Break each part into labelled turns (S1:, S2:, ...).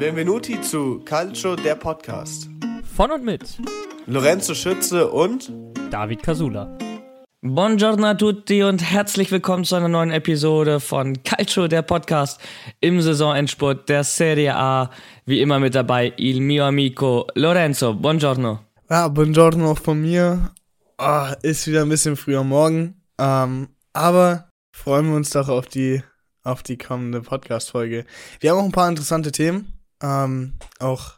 S1: Benvenuti zu Calcio, der Podcast.
S2: Von und mit
S1: Lorenzo Schütze und
S2: David Casula.
S3: Buongiorno a tutti und herzlich willkommen zu einer neuen Episode von Calcio, der Podcast im Saisonendspurt der Serie A. Wie immer mit dabei il mio amico Lorenzo. Buongiorno.
S4: Ja, buongiorno auch von mir. Ah, ist wieder ein bisschen früher Morgen. Ähm, aber freuen wir uns doch auf die, auf die kommende Podcast-Folge. Wir haben auch ein paar interessante Themen. Ähm, auch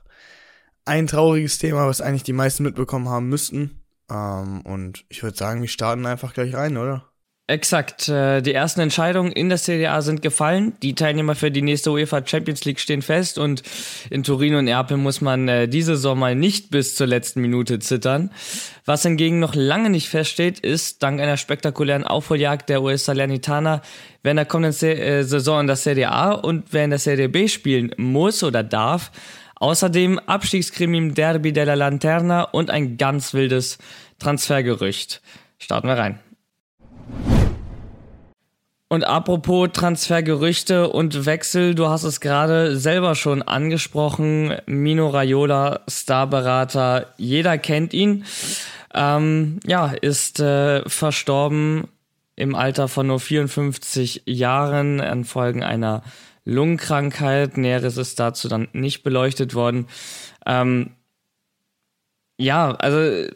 S4: ein trauriges Thema, was eigentlich die meisten mitbekommen haben müssten. Ähm, und ich würde sagen, wir starten einfach gleich rein, oder?
S3: Exakt. äh, Die ersten Entscheidungen in der Serie A sind gefallen. Die Teilnehmer für die nächste UEFA Champions League stehen fest und in Turin und Neapel muss man äh, diese mal nicht bis zur letzten Minute zittern. Was hingegen noch lange nicht feststeht, ist, dank einer spektakulären Aufholjagd der US Salernitana, wer in der kommenden äh, Saison in der Serie A und wer in der Serie B spielen muss oder darf. Außerdem Abstiegskrimi im Derby della Lanterna und ein ganz wildes Transfergerücht. Starten wir rein. Und apropos Transfergerüchte und Wechsel, du hast es gerade selber schon angesprochen. Mino Raiola, Starberater, jeder kennt ihn. Ähm, ja, ist äh, verstorben im Alter von nur 54 Jahren an Folgen einer Lungenkrankheit. Näheres ist dazu dann nicht beleuchtet worden. Ähm, ja, also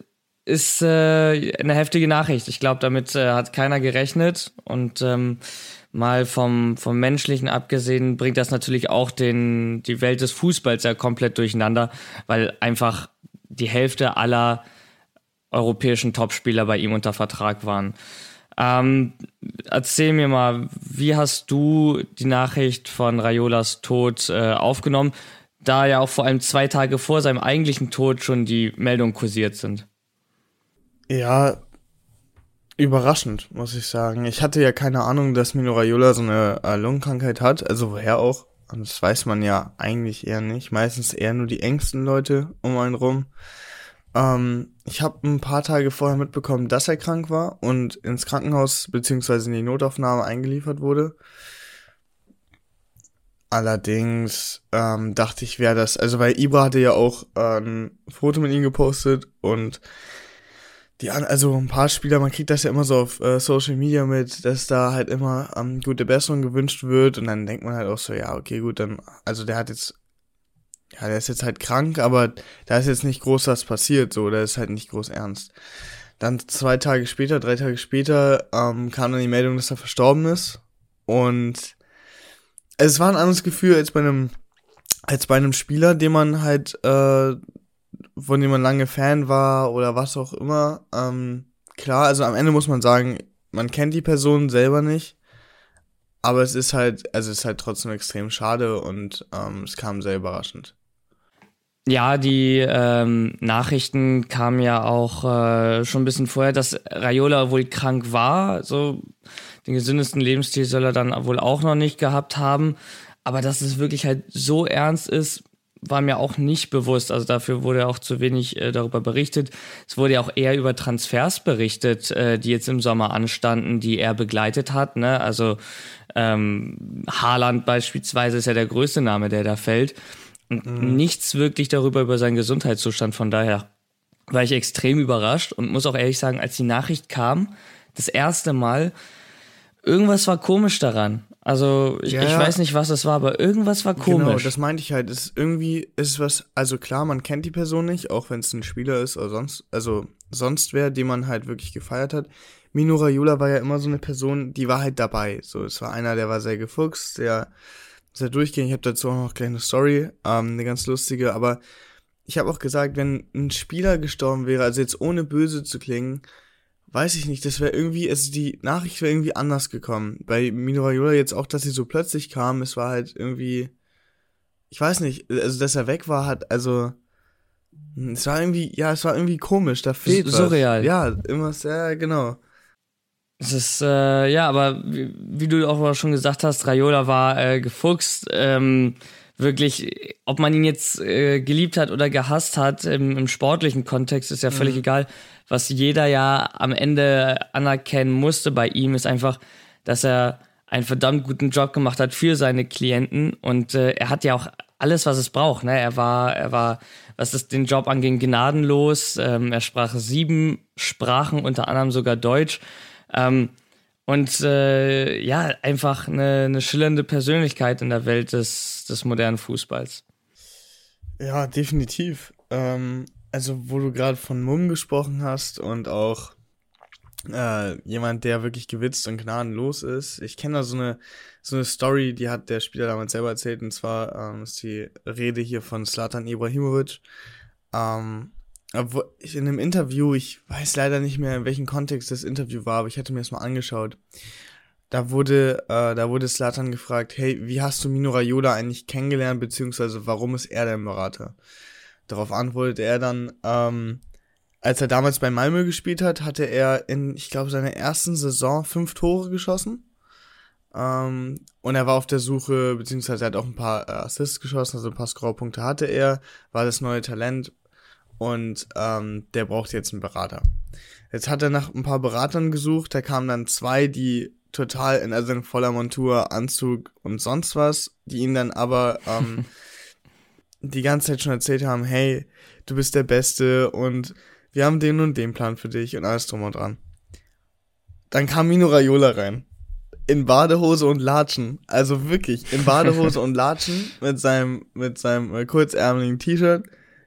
S3: ist äh, eine heftige Nachricht. Ich glaube, damit äh, hat keiner gerechnet. Und ähm, mal vom, vom Menschlichen abgesehen, bringt das natürlich auch den, die Welt des Fußballs ja komplett durcheinander, weil einfach die Hälfte aller europäischen Topspieler bei ihm unter Vertrag waren. Ähm, erzähl mir mal, wie hast du die Nachricht von Raiolas Tod äh, aufgenommen, da ja auch vor allem zwei Tage vor seinem eigentlichen Tod schon die Meldungen kursiert sind?
S4: Ja, überraschend, muss ich sagen. Ich hatte ja keine Ahnung, dass Mino Raiola so eine äh, Lungenkrankheit hat. Also woher auch? Und das weiß man ja eigentlich eher nicht. Meistens eher nur die engsten Leute um einen rum. Ähm, ich habe ein paar Tage vorher mitbekommen, dass er krank war und ins Krankenhaus beziehungsweise in die Notaufnahme eingeliefert wurde. Allerdings ähm, dachte ich, wäre das, also weil Ibra hatte ja auch äh, ein Foto mit ihm gepostet und die also ein paar Spieler, man kriegt das ja immer so auf äh, Social Media mit, dass da halt immer ähm, gute Besserung gewünscht wird und dann denkt man halt auch so, ja, okay, gut, dann, also der hat jetzt, ja, der ist jetzt halt krank, aber da ist jetzt nicht groß was passiert, so, der ist halt nicht groß ernst. Dann zwei Tage später, drei Tage später, ähm, kam dann die Meldung, dass er verstorben ist und es war ein anderes Gefühl als bei einem, als bei einem Spieler, den man halt, äh, von dem man lange Fan war oder was auch immer. Ähm, klar, also am Ende muss man sagen, man kennt die Person selber nicht. Aber es ist halt, also es ist halt trotzdem extrem schade und ähm, es kam sehr überraschend.
S3: Ja, die ähm, Nachrichten kamen ja auch äh, schon ein bisschen vorher, dass Raiola wohl krank war. So den gesündesten Lebensstil soll er dann wohl auch noch nicht gehabt haben. Aber dass es wirklich halt so ernst ist, war mir auch nicht bewusst. Also dafür wurde auch zu wenig äh, darüber berichtet. Es wurde ja auch eher über Transfers berichtet, äh, die jetzt im Sommer anstanden, die er begleitet hat. Ne? Also ähm, Haaland beispielsweise ist ja der größte Name, der da fällt. Und mhm. nichts wirklich darüber über seinen Gesundheitszustand. Von daher war ich extrem überrascht und muss auch ehrlich sagen, als die Nachricht kam, das erste Mal, irgendwas war komisch daran. Also ich,
S4: Ja,
S3: ich weiß nicht, was es war, aber irgendwas war komisch.
S4: Genau, das meinte ich halt. Es ist irgendwie ist es was, also klar, man kennt die Person nicht, auch wenn es ein Spieler ist oder sonst, also sonst wer, den man halt wirklich gefeiert hat. Mino Raiola war ja immer so eine Person, die war halt dabei. So, es war einer, der war sehr gefuchst, der sehr durchgängig. Ich habe dazu auch noch gleich eine Story, ähm, eine ganz lustige, aber ich habe auch gesagt, wenn ein Spieler gestorben wäre, also jetzt ohne böse zu klingen, weiß ich nicht, das wäre irgendwie, also die Nachricht wäre irgendwie anders gekommen. Bei Mino Raiola jetzt auch, dass sie so plötzlich kam, es war halt irgendwie, ich weiß nicht, also dass er weg war, hat, also, hm, es war irgendwie, ja, es war irgendwie komisch, da fehlt was.
S3: surreal.
S4: Ja, immer sehr, genau.
S3: Es ist, äh, ja, aber wie, wie du auch schon gesagt hast, Raiola war äh, gefuchst. Ähm, wirklich, ob man ihn jetzt äh, geliebt hat oder gehasst hat, im, im sportlichen Kontext ist ja völlig
S4: Mhm.
S3: egal. Was jeder ja am Ende anerkennen musste bei ihm, ist einfach, dass er einen verdammt guten Job gemacht hat für seine Klienten. Und äh, er hat ja auch alles, was es braucht. Ne? Er war, er war, was es den Job anging, gnadenlos. Ähm, er sprach sieben Sprachen, unter anderem sogar Deutsch. Ähm, und äh, ja, einfach eine, eine schillernde Persönlichkeit in der Welt des, des modernen Fußballs.
S4: Ja, definitiv. Ähm, also, wo du gerade von Mumm gesprochen hast und auch äh, jemand, der wirklich gewitzt und gnadenlos ist. Ich kenne da so eine, so eine Story, die hat der Spieler damals selber erzählt, und zwar ähm, ist die Rede hier von Slatan Ibrahimovic. Ähm, obwohl ich in einem Interview, ich weiß leider nicht mehr, in welchem Kontext das Interview war, aber ich hatte mir das mal angeschaut. Da wurde, äh, da wurde Slatan gefragt, hey, wie hast du Mino Raiola eigentlich kennengelernt, beziehungsweise warum ist er dein Berater? Darauf antwortet er dann, ähm, als er damals bei Malmö gespielt hat, hatte er in, ich glaube, seiner ersten Saison fünf Tore geschossen. Ähm, und er war auf der Suche, beziehungsweise er hat auch ein paar äh, Assists geschossen, also ein paar Scorerpunkte hatte er, war das neue Talent und ähm, der braucht jetzt einen Berater. Jetzt hat er nach ein paar Beratern gesucht, da kamen dann zwei, die total in, also in voller Montur, Anzug und sonst was, die ihn dann aber ähm, die ganze Zeit schon erzählt haben, hey, du bist der Beste und wir haben den und den Plan für dich und alles drum und dran. Dann kam Mino Raiola rein. In Badehose und Latschen. Also wirklich, in Badehose und Latschen mit seinem, mit seinem äh, kurzärmeligen T-Shirt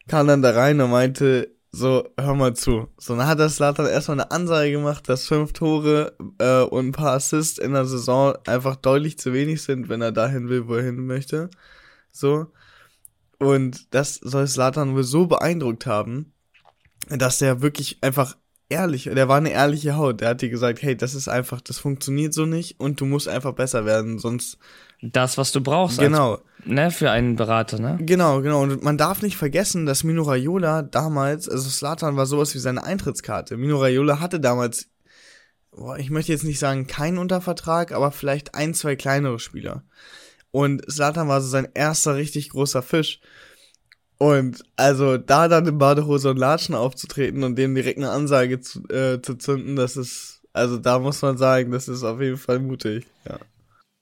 S4: kam dann da rein und meinte, so, hör mal zu. So, dann hat der Slatan erstmal eine Ansage gemacht, dass fünf Tore äh, und ein paar Assists in der Saison einfach deutlich zu wenig sind, wenn er dahin will, wo er hin möchte. So. Und das soll Slatan wohl so beeindruckt haben, dass der wirklich einfach ehrlich, der war eine ehrliche Haut. Der hat dir gesagt, hey, das ist einfach, das funktioniert so nicht und du musst einfach besser werden, sonst.
S3: Das, was du brauchst.
S4: Genau.
S3: Als, ne, für einen Berater, ne?
S4: Genau, genau. Und man darf nicht vergessen, dass Mino Raiola damals, also Slatan war sowas wie seine Eintrittskarte. Mino Raiola hatte damals, boah, ich möchte jetzt nicht sagen keinen Untervertrag, aber vielleicht ein, zwei kleinere Spieler. Und Slatan war so sein erster richtig großer Fisch. Und also da dann in Badehose und Latschen aufzutreten und dem direkt eine Ansage zu, äh, zu zünden, das ist, also da muss man sagen, das ist auf jeden Fall mutig, ja.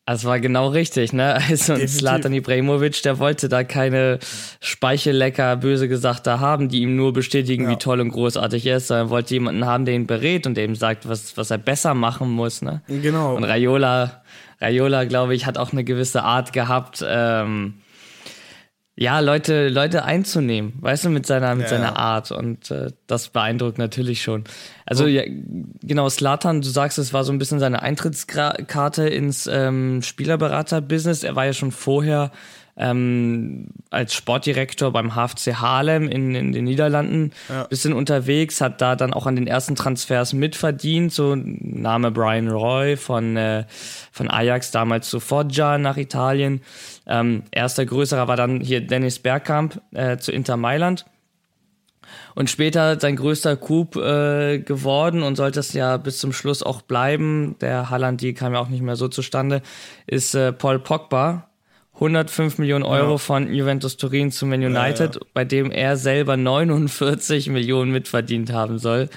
S3: Also war genau richtig, ne? Also Slatan Ibrahimovic, der wollte da keine Speichellecker, böse gesagt, da haben, die ihm nur bestätigen, ja. wie toll und großartig er ist, sondern wollte jemanden haben, der ihn berät und der ihm sagt, was, was er besser machen muss, ne?
S4: Genau.
S3: Und Raiola, Raiola, glaube ich, hat auch eine gewisse Art gehabt, ähm, ja, Leute, Leute einzunehmen, weißt du, mit seiner, mit ja. seiner Art. Und äh, das beeindruckt natürlich schon. Also oh. ja, genau, Slatan, du sagst, es war so ein bisschen seine Eintrittskarte ins ähm, Spielerberater-Business. Er war ja schon vorher ähm, als Sportdirektor beim HFC Haarlem in, in den Niederlanden ja. bisschen unterwegs, hat da dann auch an den ersten Transfers mitverdient, so Name Brian Roy von, äh, von Ajax damals zu Foggia nach Italien. Ähm, erster größerer war dann hier Dennis Bergkamp äh, zu Inter Mailand. Und später sein größter Coup äh, geworden und sollte es ja bis zum Schluss auch bleiben. Der Halland, die kam ja auch nicht mehr so zustande, ist äh, Paul Pogba, 105 Millionen Euro ja. von Juventus Turin zu Man United, ja, ja. bei dem er selber 49 Millionen mitverdient haben soll.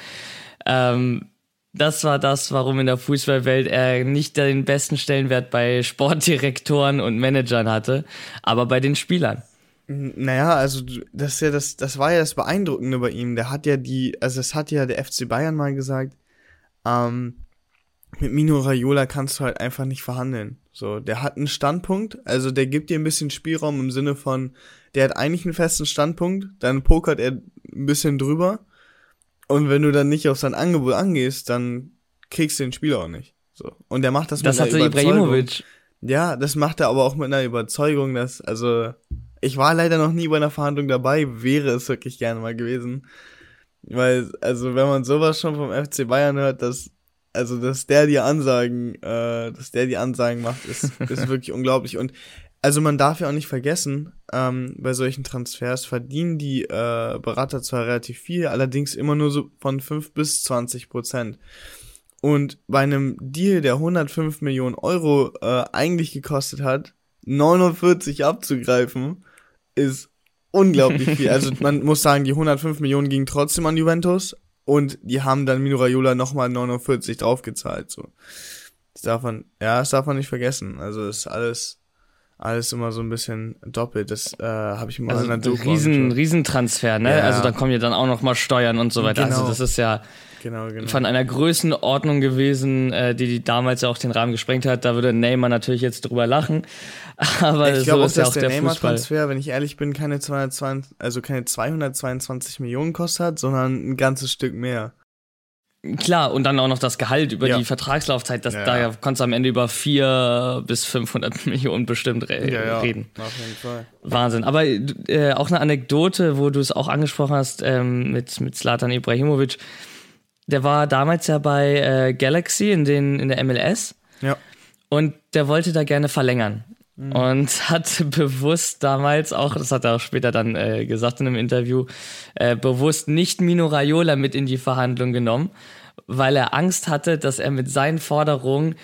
S3: Ähm, das war das, warum in der Fußballwelt er nicht den besten Stellenwert bei Sportdirektoren und Managern hatte, aber bei den Spielern.
S4: Naja, also das ist ja das, das war ja das Beeindruckende bei ihm. Der hat ja die, also es hat ja der FC Bayern mal gesagt, ähm, mit Mino Raiola kannst du halt einfach nicht verhandeln. So, der hat einen Standpunkt, also der gibt dir ein bisschen Spielraum im Sinne von, der hat eigentlich einen festen Standpunkt, dann pokert er ein bisschen drüber. Und wenn du dann nicht auf sein Angebot angehst, dann kriegst du den Spieler auch nicht. So. Und der macht das,
S3: das mit einer Überzeugung. Ibrahimovic.
S4: Ja, das macht er aber auch mit einer Überzeugung, dass, also, ich war leider noch nie bei einer Verhandlung dabei, wäre es wirklich gerne mal gewesen. Weil, also, wenn man sowas schon vom FC Bayern hört, dass also, dass der die Ansagen, äh, dass der die Ansagen macht, ist, ist wirklich unglaublich. Und also man darf ja auch nicht vergessen, ähm, bei solchen Transfers verdienen die äh, Berater zwar relativ viel, allerdings immer nur so von 5 bis 20 Prozent. Und bei einem Deal, der 105 Millionen Euro äh, eigentlich gekostet hat, 49 abzugreifen, ist unglaublich viel. Also man muss sagen, die 105 Millionen gingen trotzdem an Juventus, und die haben dann Mino Raiola nochmal 49 draufgezahlt. So. Das darf man, ja, das darf man nicht vergessen. Also ist alles, alles immer so ein bisschen doppelt. Das äh, habe ich mal
S3: Also
S4: in der Doku
S3: riesen. Riesentransfer, ne?
S4: Ja.
S3: Also dann kommen ja dann auch noch mal Steuern und so weiter. Also
S4: Genau.
S3: das ist ja
S4: Genau, genau.
S3: von einer Größenordnung gewesen, äh, die, die damals ja auch den Rahmen gesprengt hat. Da würde Neymar natürlich jetzt drüber lachen. Aber
S4: ich
S3: so
S4: glaube auch,
S3: ist ja
S4: dass
S3: auch
S4: der,
S3: der.
S4: Neymar-Transfer, wenn ich ehrlich bin, keine 222, also keine 222 Millionen kostet hat, sondern ein ganzes Stück mehr.
S3: Klar, und dann auch noch das Gehalt über
S4: Ja.
S3: die Vertragslaufzeit. Das,
S4: Ja,
S3: Da
S4: ja.
S3: konntest du am Ende über vier bis 500 Millionen bestimmt re reden.
S4: auf jeden Fall.
S3: Wahnsinn. Aber äh, auch eine Anekdote, wo du es auch angesprochen hast ähm, mit, mit Zlatan Ibrahimovic. Der war damals ja bei äh, Galaxy in, den, in der MLS
S4: Ja.
S3: und der wollte da gerne verlängern. Und hat bewusst damals auch, das hat er auch später dann äh, gesagt in einem Interview, äh, bewusst nicht Mino Raiola mit in die Verhandlung genommen, weil er Angst hatte, dass er mit seinen Forderungen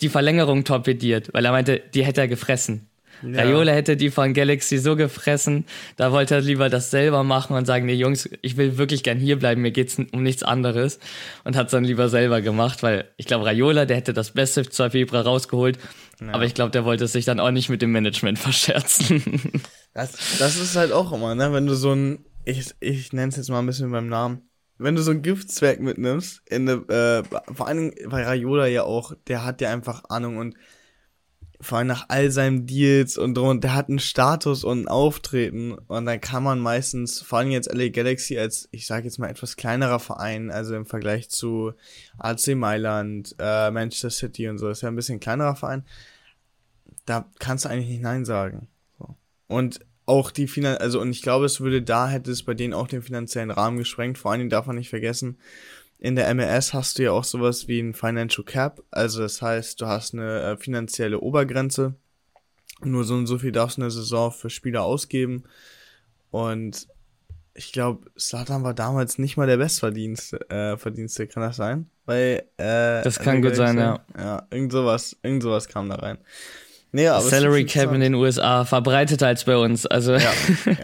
S3: die Verlängerung torpediert, weil er meinte, die hätte er gefressen.
S4: Ja.
S3: Raiola hätte die von Galaxy so gefressen, da wollte er lieber das selber machen und sagen, nee Jungs, ich will wirklich gern hier bleiben, mir geht's um nichts anderes und hat dann lieber selber gemacht, weil ich glaube Raiola, der hätte das Beste zur Februar rausgeholt, aber ich glaube, der wollte es sich dann auch nicht mit dem Management verscherzen.
S4: Das, das ist halt auch immer, ne? Wenn du so ein, ich, ich nenne es jetzt mal ein bisschen beim Namen, wenn du so ein Giftzwerg mitnimmst, in ne, äh, vor allen Dingen, weil Raiola ja auch, der hat ja einfach Ahnung und vor allem nach all seinen Deals und drum, der hat einen Status und ein Auftreten und dann kann man meistens, vor allem jetzt LA Galaxy als, ich sage jetzt mal etwas kleinerer Verein, also im Vergleich zu AC Mailand, äh, Manchester City und so, ist ja ein bisschen kleinerer Verein, da kannst du eigentlich nicht Nein sagen. So. Und auch die Finan also und ich glaube, es würde da hätte es bei denen auch den finanziellen Rahmen gesprengt. Vor allen Dingen darf man nicht vergessen, in der MLS hast du ja auch sowas wie ein Financial Cap. Also das heißt, du hast eine äh, finanzielle Obergrenze. Nur so und so viel darfst du eine Saison für Spieler ausgeben. Und ich glaube, Slatan war damals nicht mal der Bestverdienste, äh, Verdienste, kann das sein? Weil, äh,
S3: Das kann gut sein, ja.
S4: Ja, irgend sowas, irgend sowas kam da rein. Nee,
S3: Salary Cap in den USA verbreiteter als bei uns. Also
S4: Ja, ja,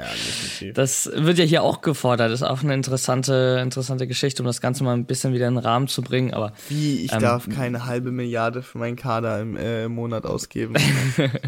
S3: das wird ja hier auch gefordert. Das ist auch eine interessante, interessante Geschichte, um das Ganze mal ein bisschen wieder in den Rahmen zu bringen. Aber
S4: Wie, ich
S3: Ähm,
S4: darf keine halbe Milliarde für meinen Kader im, äh, im Monat ausgeben.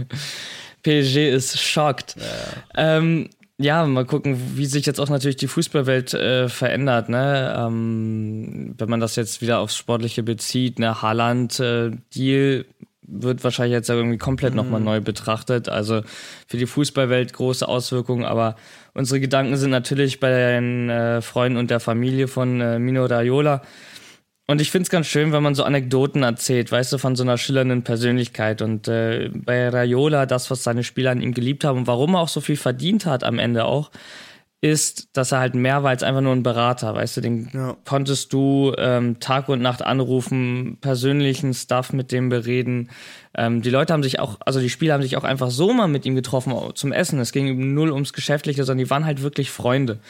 S3: PSG ist schockt. Ja. Ähm, ja, mal gucken, wie sich jetzt auch natürlich die Fußballwelt äh, verändert. Ne? Ähm, wenn man das jetzt wieder aufs Sportliche bezieht, ne, Haaland-Deal wird wahrscheinlich jetzt irgendwie komplett
S4: Mhm.
S3: nochmal neu betrachtet. Also für die Fußballwelt große Auswirkungen, aber unsere Gedanken sind natürlich bei den äh, Freunden und der Familie von äh, Mino Raiola. Und ich find's ganz schön, wenn man so Anekdoten erzählt, weißt du, von so einer schillernden Persönlichkeit. Und äh, bei Raiola, das, was seine Spieler an ihm geliebt haben und warum er auch so viel verdient hat am Ende auch, ist, dass er halt mehr war als einfach nur ein Berater, weißt du, den
S4: Ja.
S3: konntest du ähm, Tag und Nacht anrufen, persönlichen Stuff mit dem bereden. Ähm, die Leute haben sich auch, also die Spieler haben sich auch einfach so mal mit ihm getroffen zum Essen. Es ging eben null ums Geschäftliche, sondern die waren halt wirklich Freunde.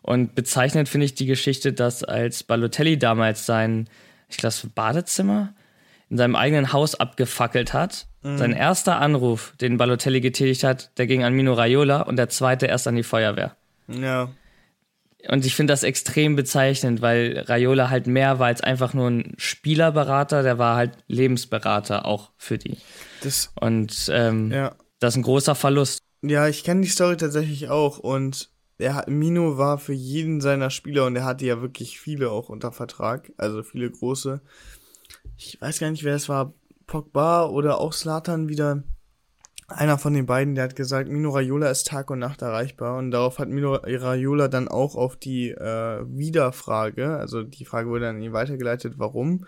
S3: Und bezeichnend finde ich die Geschichte, dass als Balotelli damals sein, ich glaube, das Badezimmer in seinem eigenen Haus abgefackelt hat. Sein erster Anruf, den Balotelli getätigt hat, der ging an Mino Raiola und der zweite erst an die Feuerwehr.
S4: Ja.
S3: Und ich finde das extrem bezeichnend, weil Raiola halt mehr war als einfach nur ein Spielerberater, der war halt Lebensberater auch für die.
S4: Das,
S3: Und ähm,
S4: ja.
S3: das ist ein großer Verlust.
S4: Ja, ich kenne die Story tatsächlich auch und er Mino war für jeden seiner Spieler und er hatte ja wirklich viele auch unter Vertrag, also viele große. Ich weiß gar nicht, wer es war, Pogba oder auch Slatan wieder. Einer von den beiden, der hat gesagt, Mino Raiola ist Tag und Nacht erreichbar und darauf hat Mino Raiola dann auch auf die äh, Wiederfrage, also die Frage wurde dann an ihn weitergeleitet, warum,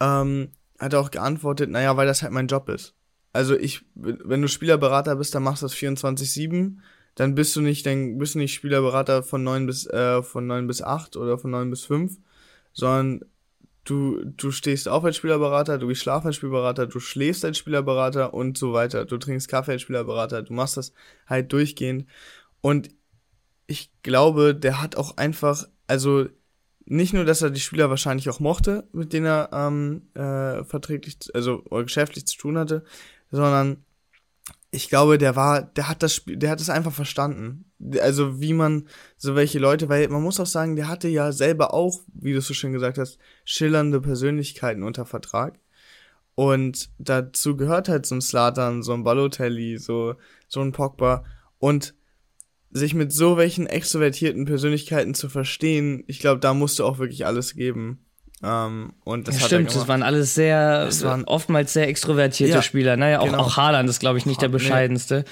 S4: ähm, hat er auch geantwortet, naja, weil das halt mein Job ist. Also ich, wenn du Spielerberater bist, dann machst du das 24-7, dann bist du nicht, dann bist du nicht Spielerberater von 9 bis, äh, von 9 bis 8 oder von 9 bis 5, sondern du, du stehst auf als Spielerberater, du gehst schlafen als Spielerberater, du schläfst als Spielerberater und so weiter. Du trinkst Kaffee als Spielerberater, du machst das halt durchgehend. Und ich glaube, der hat auch einfach, also nicht nur, dass er die Spieler wahrscheinlich auch mochte, mit denen er ähm, äh, verträglich, also oder geschäftlich zu tun hatte, sondern ich glaube, der war, der hat das Spiel, der hat es einfach verstanden. Also wie man so welche Leute, weil man muss auch sagen, der hatte ja selber auch, wie du so schön gesagt hast, schillernde Persönlichkeiten unter Vertrag. Und dazu gehört halt so ein Slatan, so ein Balotelli, so, so ein Pogba. Und sich mit so welchen extrovertierten Persönlichkeiten zu verstehen, ich glaube, da musst du auch wirklich alles geben. Ähm, und das
S3: ja, stimmt, das waren alles sehr,
S4: Das waren-
S3: oftmals sehr extrovertierte
S4: Ja,
S3: Spieler. Naja, auch,
S4: genau.
S3: auch Haaland ist, glaube ich, nicht der
S4: Nee.
S3: bescheidenste.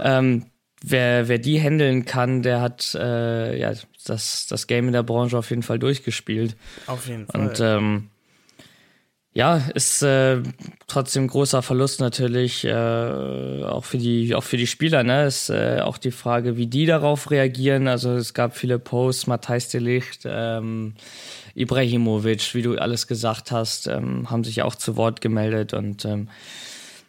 S3: Ähm, wer, wer die handeln kann, der hat äh, ja, das, das Game in der Branche auf jeden Fall durchgespielt.
S4: auf jeden Fall.
S3: Und ähm, ja, ist äh, trotzdem großer Verlust natürlich, äh, auch für die, auch für die Spieler, ne? Ist äh, auch die Frage, wie die darauf reagieren. Also es gab viele Posts, Matthijs de Licht, ähm, Ibrahimovic, wie du alles gesagt hast, ähm, haben sich auch zu Wort gemeldet und ähm,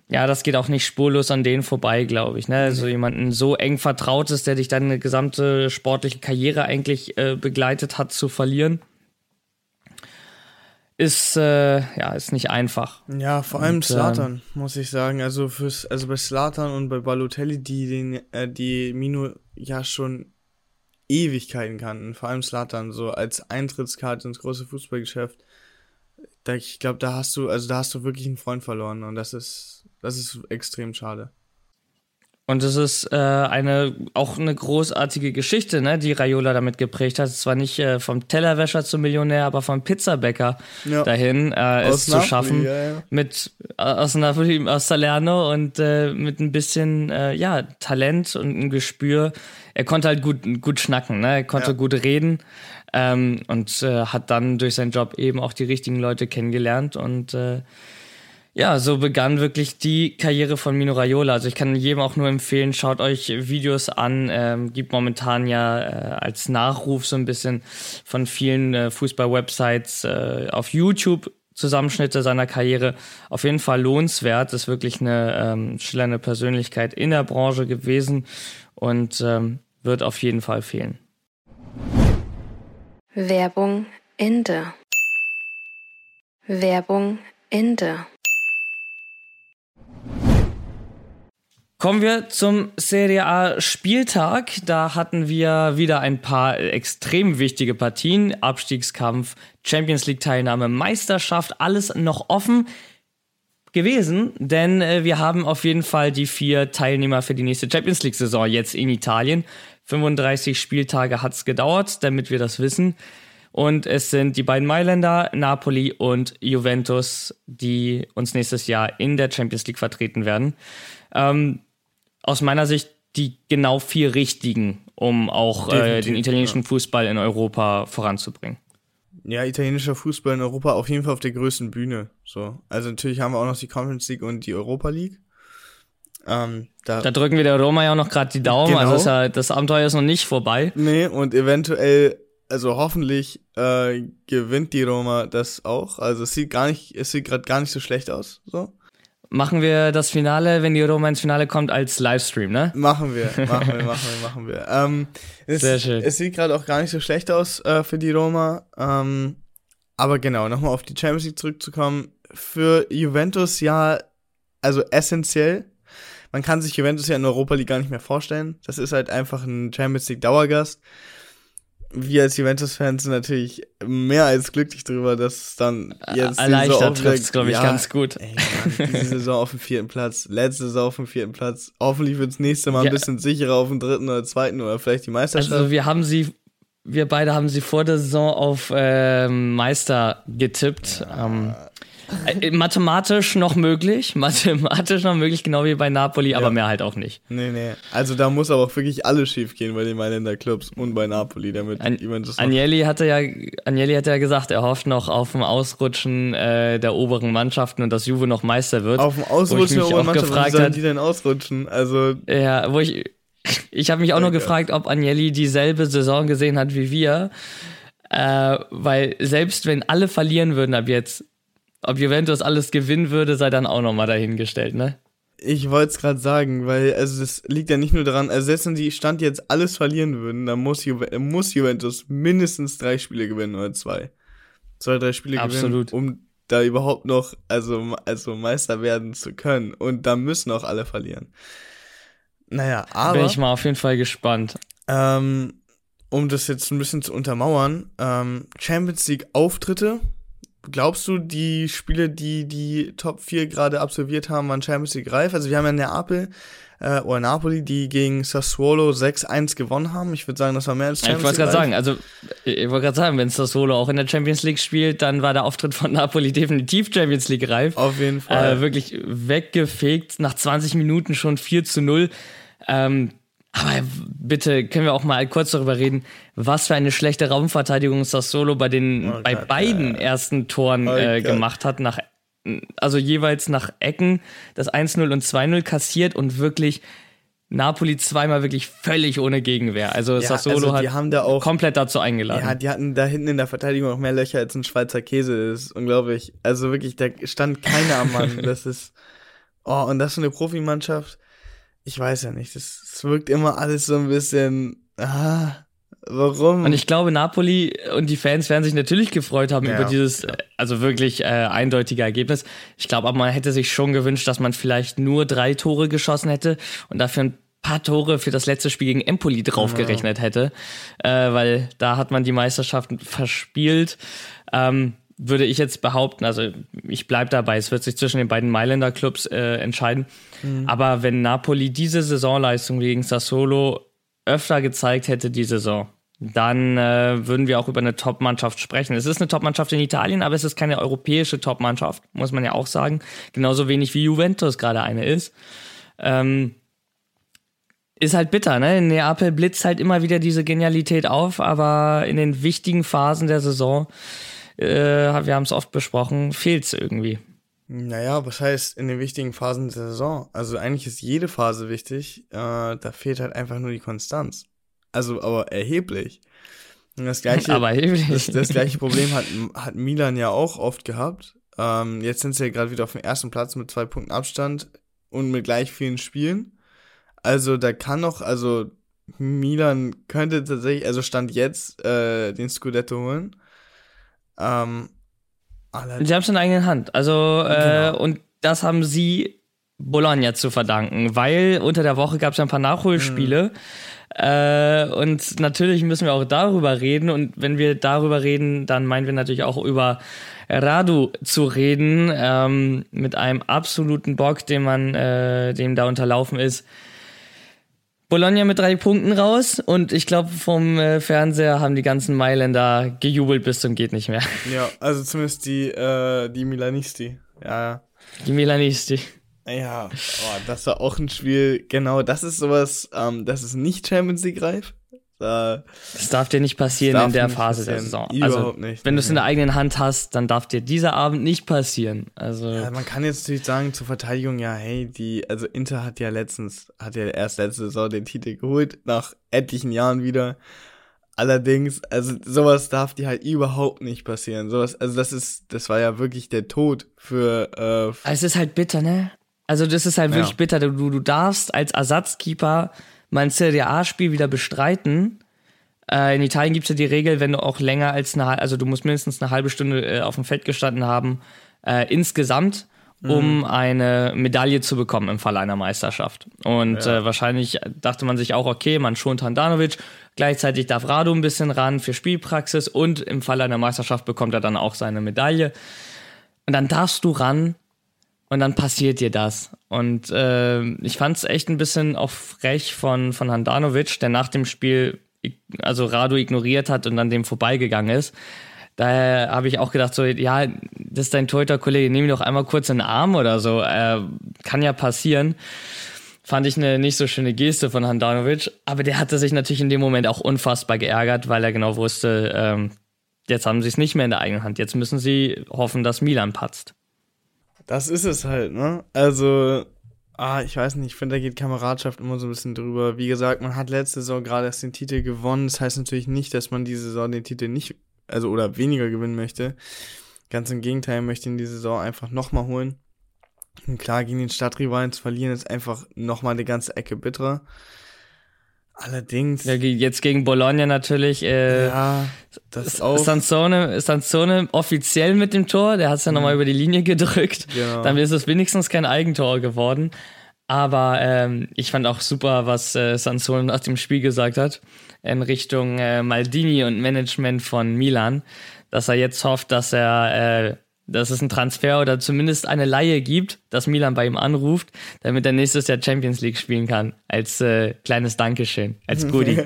S3: ja, das geht auch nicht spurlos an denen vorbei, glaube ich. Ne? Also jemanden so eng vertraut ist, der dich deine gesamte sportliche Karriere eigentlich äh, begleitet hat, zu verlieren, ist äh, ja ist nicht einfach.
S4: Ja, vor allem
S3: Und,
S4: Slatan, muss ich sagen. Also fürs, also bei Slatan und bei Balotelli, die den, äh, die Mino ja schon Ewigkeiten kannten. Vor allem Slatan, so als Eintrittskarte ins große Fußballgeschäft. Da, ich glaube, da hast du, also da hast du wirklich einen Freund verloren und das ist, das ist extrem schade.
S3: Und es ist äh, eine auch eine großartige Geschichte, ne, die Raiola damit geprägt hat. Zwar nicht äh, vom Tellerwäscher zum Millionär, aber vom Pizzabäcker
S4: Ja.
S3: dahin äh, es zu schaffen.
S4: ja, ja.
S3: Mit äh, aus Napoli, aus Salerno und äh, mit ein bisschen äh, ja Talent und ein Gespür. Er konnte halt gut gut schnacken, ne? Er konnte gut reden ähm, und äh, hat dann durch seinen Job eben auch die richtigen Leute kennengelernt und äh, ja, so begann wirklich die Karriere von Mino Raiola. Also ich kann jedem auch nur empfehlen, schaut euch Videos an. Ähm, gibt momentan ja äh, als Nachruf so ein bisschen von vielen äh, Fußball-Websites äh, auf YouTube Zusammenschnitte seiner Karriere. Auf jeden Fall lohnenswert. Ist wirklich eine ähm, schillernde Persönlichkeit in der Branche gewesen und ähm, wird auf jeden Fall fehlen.
S5: Werbung Ende. Werbung Ende.
S3: Kommen wir zum Serie A Spieltag. Da hatten wir wieder ein paar extrem wichtige Partien. Abstiegskampf, Champions League Teilnahme, Meisterschaft, alles noch offen gewesen, denn äh, wir haben auf jeden Fall die vier Teilnehmer für die nächste Champions League Saison jetzt in Italien. 35 Spieltage hat's gedauert, damit wir das wissen. Und es sind die beiden Mailänder, Napoli und Juventus, die uns nächstes Jahr in der Champions League vertreten werden. Ähm, aus meiner Sicht die genau vier richtigen, um auch äh, den italienischen Fußball in Europa voranzubringen.
S4: Ja, italienischer Fußball in Europa auf jeden Fall auf der größten Bühne. So. Also natürlich haben wir auch noch die Conference League und die Europa League. Ähm, da,
S3: Da drücken wir der Roma ja auch noch gerade die Daumen.
S4: Genau.
S3: Also ist ja, das Abenteuer ist noch nicht vorbei.
S4: Nee, und eventuell, also hoffentlich äh, gewinnt die Roma das auch. Also es sieht gar nicht, es sieht gerade gar nicht so schlecht aus. So.
S3: Machen wir das Finale, wenn die Roma ins Finale kommt, als Livestream, ne?
S4: Machen wir, machen wir, machen wir, machen wir. Ähm, es,
S3: Sehr schön.
S4: Es sieht gerade auch gar nicht so schlecht aus äh, für die Roma. Ähm, aber genau, nochmal auf die Champions League zurückzukommen. Für Juventus ja, also essentiell. Man kann sich Juventus ja in Europa League gar nicht mehr vorstellen. Das ist halt einfach ein Champions League Dauergast. Wir als Juventus-Fans sind natürlich mehr als glücklich darüber, dass dann jetzt
S3: Erleichtert
S4: wieder-
S3: trifft's, glaube ich,
S4: Ja,
S3: ganz gut.
S4: Ey, Mann, diese Saison auf dem vierten Platz, letzte Saison auf dem vierten Platz. Hoffentlich wird's nächste Mal ein
S3: Ja.
S4: bisschen sicherer auf dem dritten oder zweiten oder vielleicht die Meisterschaft.
S3: Also wir haben sie, wir beide haben sie vor der Saison auf ähm, Meister getippt. Ähm, äh, mathematisch noch möglich, mathematisch noch möglich, genau wie bei Napoli, aber mehr halt auch nicht.
S4: nee, nee. Also da muss aber auch wirklich alles schief gehen bei den Mailänder Clubs und bei Napoli, damit
S3: An
S4: Juventus noch-
S3: Agnelli hatte ja, Agnelli hatte ja gesagt, er hofft noch auf ein Ausrutschen äh, der oberen Mannschaften und dass Juve noch Meister wird.
S4: auf
S3: ich
S4: Ausrutschen der
S3: auch
S4: Mannschaft, wie sollen die denn ausrutschen? Also,
S3: Ja, wo ich. Ich habe mich auch nur
S4: Danke.
S3: gefragt, ob Agnelli dieselbe Saison gesehen hat wie wir. Äh, weil selbst wenn alle verlieren würden ab jetzt, ob Juventus alles gewinnen würde, sei dann auch nochmal dahingestellt, ne?
S4: ich wollte es gerade sagen, weil, also das liegt ja nicht nur daran, also selbst wenn die Stand jetzt alles verlieren würden, dann muss, Juve muss Juventus mindestens drei Spiele gewinnen oder zwei. Zwei, drei Spiele
S3: Absolut.
S4: gewinnen, um da überhaupt noch, also, also Meister werden zu können. Und da müssen auch alle verlieren. Naja, aber.
S3: Bin ich mal auf jeden Fall gespannt.
S4: Ähm, um das jetzt ein bisschen zu untermauern, ähm, Champions League Auftritte glaubst du, die Spiele, die die Top 4 gerade absolviert haben, waren Champions League reif? Also wir haben ja Neapel äh, oder Napoli, die gegen Sassuolo 6-1 gewonnen haben. Ich würde sagen, das war mehr als
S3: Ja, ich
S4: Champions
S3: wollte gerade
S4: League
S3: sagen, also ich wollte gerade sagen, wenn Sassuolo auch in der Champions League spielt, dann war der Auftritt von Napoli definitiv Champions League reif.
S4: Auf jeden Fall.
S3: Äh, wirklich weggefegt, nach 20 Minuten schon 4 zu 0. Ähm, aber bitte können wir auch mal kurz darüber reden, was für eine schlechte Raumverteidigung Sassuolo bei den
S4: Oh
S3: bei
S4: Gott,
S3: beiden ersten Toren
S4: Oh
S3: äh, gemacht hat, nach also jeweils nach Ecken das 1-0 und 2-0 kassiert und wirklich Napoli zweimal wirklich völlig ohne Gegenwehr. Also
S4: Ja,
S3: Sassuolo
S4: also
S3: hat
S4: da auch
S3: komplett dazu eingeladen.
S4: Ja, die hatten da hinten in der Verteidigung auch mehr Löcher als ein Schweizer Käse. Das ist unglaublich. Also wirklich, da stand keiner am Mann. Das ist. Oh, und das für eine Profimannschaft. Ich weiß ja nicht. Das, wirkt immer alles so ein bisschen. Ah, warum?
S3: Und ich glaube, Napoli und die Fans werden sich natürlich gefreut haben
S4: Ja,
S3: über dieses, äh, also wirklich äh, eindeutige Ergebnis. Ich glaube aber, man hätte sich schon gewünscht, dass man vielleicht nur drei Tore geschossen hätte und dafür ein paar Tore für das letzte Spiel gegen Empoli draufgerechnet hätte, äh, weil da hat man die Meisterschaften verspielt. Ähm, würde ich jetzt behaupten, also ich bleib dabei, es wird sich zwischen den beiden Mailänder Clubs äh, entscheiden. Aber wenn Napoli diese Saisonleistung gegen Sassuolo öfter gezeigt hätte, die Saison, dann äh, würden wir auch über eine Top-Mannschaft sprechen. Es ist eine Top-Mannschaft in Italien, aber es ist keine europäische Top-Mannschaft, muss man ja auch sagen. Genauso wenig wie Juventus gerade eine ist. Ähm, ist halt bitter, ne? In Neapel blitzt halt immer wieder diese Genialität auf, aber in den wichtigen Phasen der Saison, äh, wir haben es oft besprochen, fehlt's irgendwie.
S4: Naja, was heißt in den wichtigen Phasen der Saison? Also eigentlich ist jede Phase wichtig. Äh, da fehlt halt einfach nur die Konstanz. Also aber erheblich. Und das gleiche,
S3: Aber erheblich.
S4: das, das gleiche Problem hat, hat Milan ja auch oft gehabt. Ähm, jetzt sind sie ja gerade wieder auf dem ersten Platz mit zwei Punkten Abstand und mit gleich vielen Spielen. Also da kann noch, also Milan könnte tatsächlich, also Stand jetzt, äh, den Scudetto holen. Ähm,
S3: Sie haben es in der eigenen Hand. Also, äh,
S4: Genau.
S3: und das haben sie Bologna zu verdanken, weil unter der Woche gab es ja ein paar Nachholspiele. Äh, und natürlich müssen wir auch darüber reden. Und wenn wir darüber reden, dann meinen wir natürlich auch über Radu zu reden, ähm, mit einem absoluten Bock, den man, äh, dem da unterlaufen ist. Bologna mit drei Punkten raus und ich glaube, vom äh, Fernseher haben die ganzen Mailänder gejubelt bis zum geht nicht mehr.
S4: Ja, also zumindest die, äh, die Milanisti. Ja,
S3: Die Milanisti.
S4: ja. Oh, das war auch ein Spiel. Genau, das ist sowas, ähm, das ist nicht Champions League reif. Da,
S3: Das darf dir nicht passieren in der Phase der
S4: passieren.
S3: Saison. Also,
S4: Überhaupt nicht.
S3: wenn du es in der eigenen Hand hast, dann darf dir dieser Abend nicht passieren. Also,
S4: ja, man kann jetzt natürlich sagen zur Verteidigung, ja, hey, die, also Inter hat ja letztens, hat ja erst letzte Saison den Titel geholt, nach etlichen Jahren wieder. Allerdings, also sowas darf dir halt überhaupt nicht passieren. Sowas, also das ist, das war ja wirklich der Tod für, äh,
S3: es ist halt bitter, ne? Also, das ist halt
S4: Ja.
S3: wirklich bitter. Du, du darfst als Ersatzkeeper mal ein Serie A-Spiel wieder bestreiten. Äh, in Italien gibt es ja die Regel, wenn du auch länger als eine halbe, also du musst mindestens eine halbe Stunde äh, auf dem Feld gestanden haben, äh, insgesamt, um eine Medaille zu bekommen im Fall einer Meisterschaft. Und äh, wahrscheinlich dachte man sich auch, okay, man schont Handanovic, gleichzeitig darf Radu ein bisschen ran für Spielpraxis und im Fall einer Meisterschaft bekommt er dann auch seine Medaille. Und dann darfst du ran und dann passiert dir das. Und äh, ich fand es echt ein bisschen auch frech von, von Handanovic, der nach dem Spiel also Radu ignoriert hat und dann dem vorbeigegangen ist. Daher habe ich auch gedacht, so, ja, das ist dein Torhüter-Kollege, nimm ihn doch einmal kurz in den Arm oder so. Äh, kann ja passieren. Fand ich eine nicht so schöne Geste von Handanovic. Aber der hatte sich natürlich in dem Moment auch unfassbar geärgert, weil er genau wusste, ähm, jetzt haben sie es nicht mehr in der eigenen Hand. Jetzt müssen sie hoffen, dass Milan patzt.
S4: Das ist es halt, ne? Also, ah, ich weiß nicht, ich finde, da geht Kameradschaft immer so ein bisschen drüber. Wie gesagt, man hat letzte Saison gerade erst den Titel gewonnen. Das heißt natürlich nicht, dass man diese Saison den Titel nicht, also oder weniger gewinnen möchte. Ganz im Gegenteil, möchte ihn die Saison einfach nochmal holen. Und klar, gegen den Stadtrivalen zu verlieren, ist einfach nochmal eine ganze Ecke bitterer. Allerdings,
S3: Ja, jetzt gegen Bologna natürlich. Äh,
S4: ja, das ist auch.
S3: Sansone, Sansone offiziell mit dem Tor, der hat es ja nochmal über die Linie gedrückt.
S4: Genau.
S3: Dann ist es wenigstens kein Eigentor geworden. Aber ähm, ich fand auch super, was äh, Sansone nach dem Spiel gesagt hat in Richtung äh, Maldini und Management von Milan, dass er jetzt hofft, dass er, äh, dass es einen Transfer oder zumindest eine Laie gibt, dass Milan bei ihm anruft, damit er nächstes Jahr Champions League spielen kann, als äh, kleines Dankeschön, als Goodie.
S4: ja,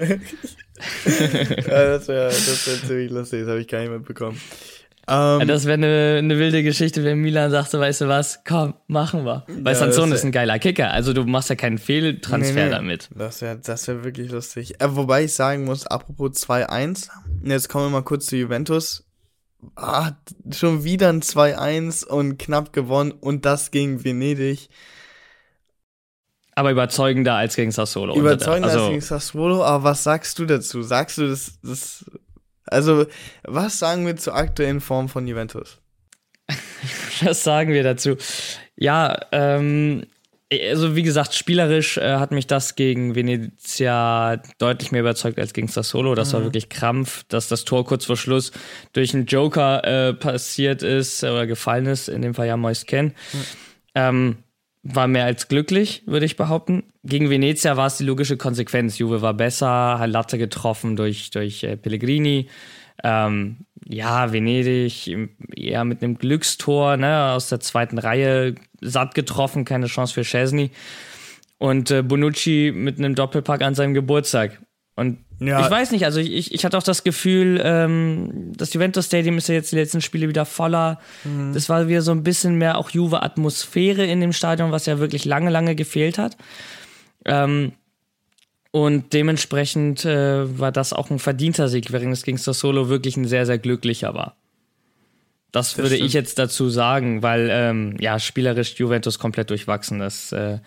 S4: das wäre das wär ziemlich lustig, das habe ich gar nicht mitbekommen.
S3: Ähm, das wäre eine, eine wilde Geschichte, wenn Milan sagte, weißt du was, komm, machen wir. Weil ja, Sanson ist ein geiler Kicker, also du machst ja keinen Fehltransfer nee, nee. damit.
S4: Das wäre das wär wirklich lustig. Äh, wobei ich sagen muss, apropos 2-1, jetzt kommen wir mal kurz zu Juventus. Ah, schon wieder ein 2-1 und knapp gewonnen und das gegen Venedig.
S3: Aber überzeugender als gegen Sassuolo.
S4: Überzeugender also, als gegen Sassuolo, aber was sagst du dazu? Sagst du, das, das also, was sagen wir zur aktuellen Form von Juventus?
S3: was sagen wir dazu? Ja, ähm, also wie gesagt, spielerisch äh, hat mich das gegen Venezia deutlich mehr überzeugt als gegen Sassuolo. Das mhm. war wirklich Krampf, dass das Tor kurz vor Schluss durch einen Joker äh, passiert ist oder gefallen ist, in dem Fall ja Mois Ken. Mhm. Ähm, war mehr als glücklich, würde ich behaupten. Gegen Venezia war es die logische Konsequenz. Juve war besser, hat Latte getroffen durch, durch äh, Pellegrini. Ähm, ja, Venedig eher mit einem Glückstor ne, aus der zweiten Reihe satt getroffen, keine Chance für Chesney. Und äh, Bonucci mit einem Doppelpack an seinem Geburtstag. Und ja. ich weiß nicht, also ich, ich hatte auch das Gefühl, ähm, das Juventus Stadium ist ja jetzt die letzten Spiele wieder voller. Mhm. Das war wieder so ein bisschen mehr auch Juve-Atmosphäre in dem Stadion, was ja wirklich lange, lange gefehlt hat. Ähm, und dementsprechend äh, war das auch ein verdienter Sieg, während es gegen Sassuolo wirklich ein sehr, sehr glücklicher war. Das, das würde stimmt. ich jetzt dazu sagen, weil ähm, ja spielerisch Juventus komplett durchwachsen. Das äh,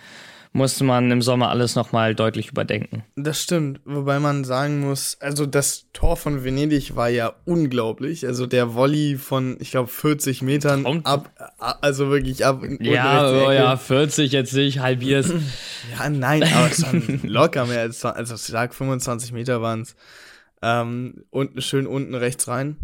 S3: musste man im Sommer alles nochmal deutlich überdenken.
S4: Das stimmt, wobei man sagen muss, also das Tor von Venedig war ja unglaublich. Also der Volley von, ich glaube, 40 Metern Kommt. ab, also wirklich ab.
S3: Ja, oh ja, 40 jetzt sehe ich halbier's.
S4: ja, nein, aber schon locker mehr als, also ich sag 25 Meter waren es. Ähm, unten, schön unten rechts rein.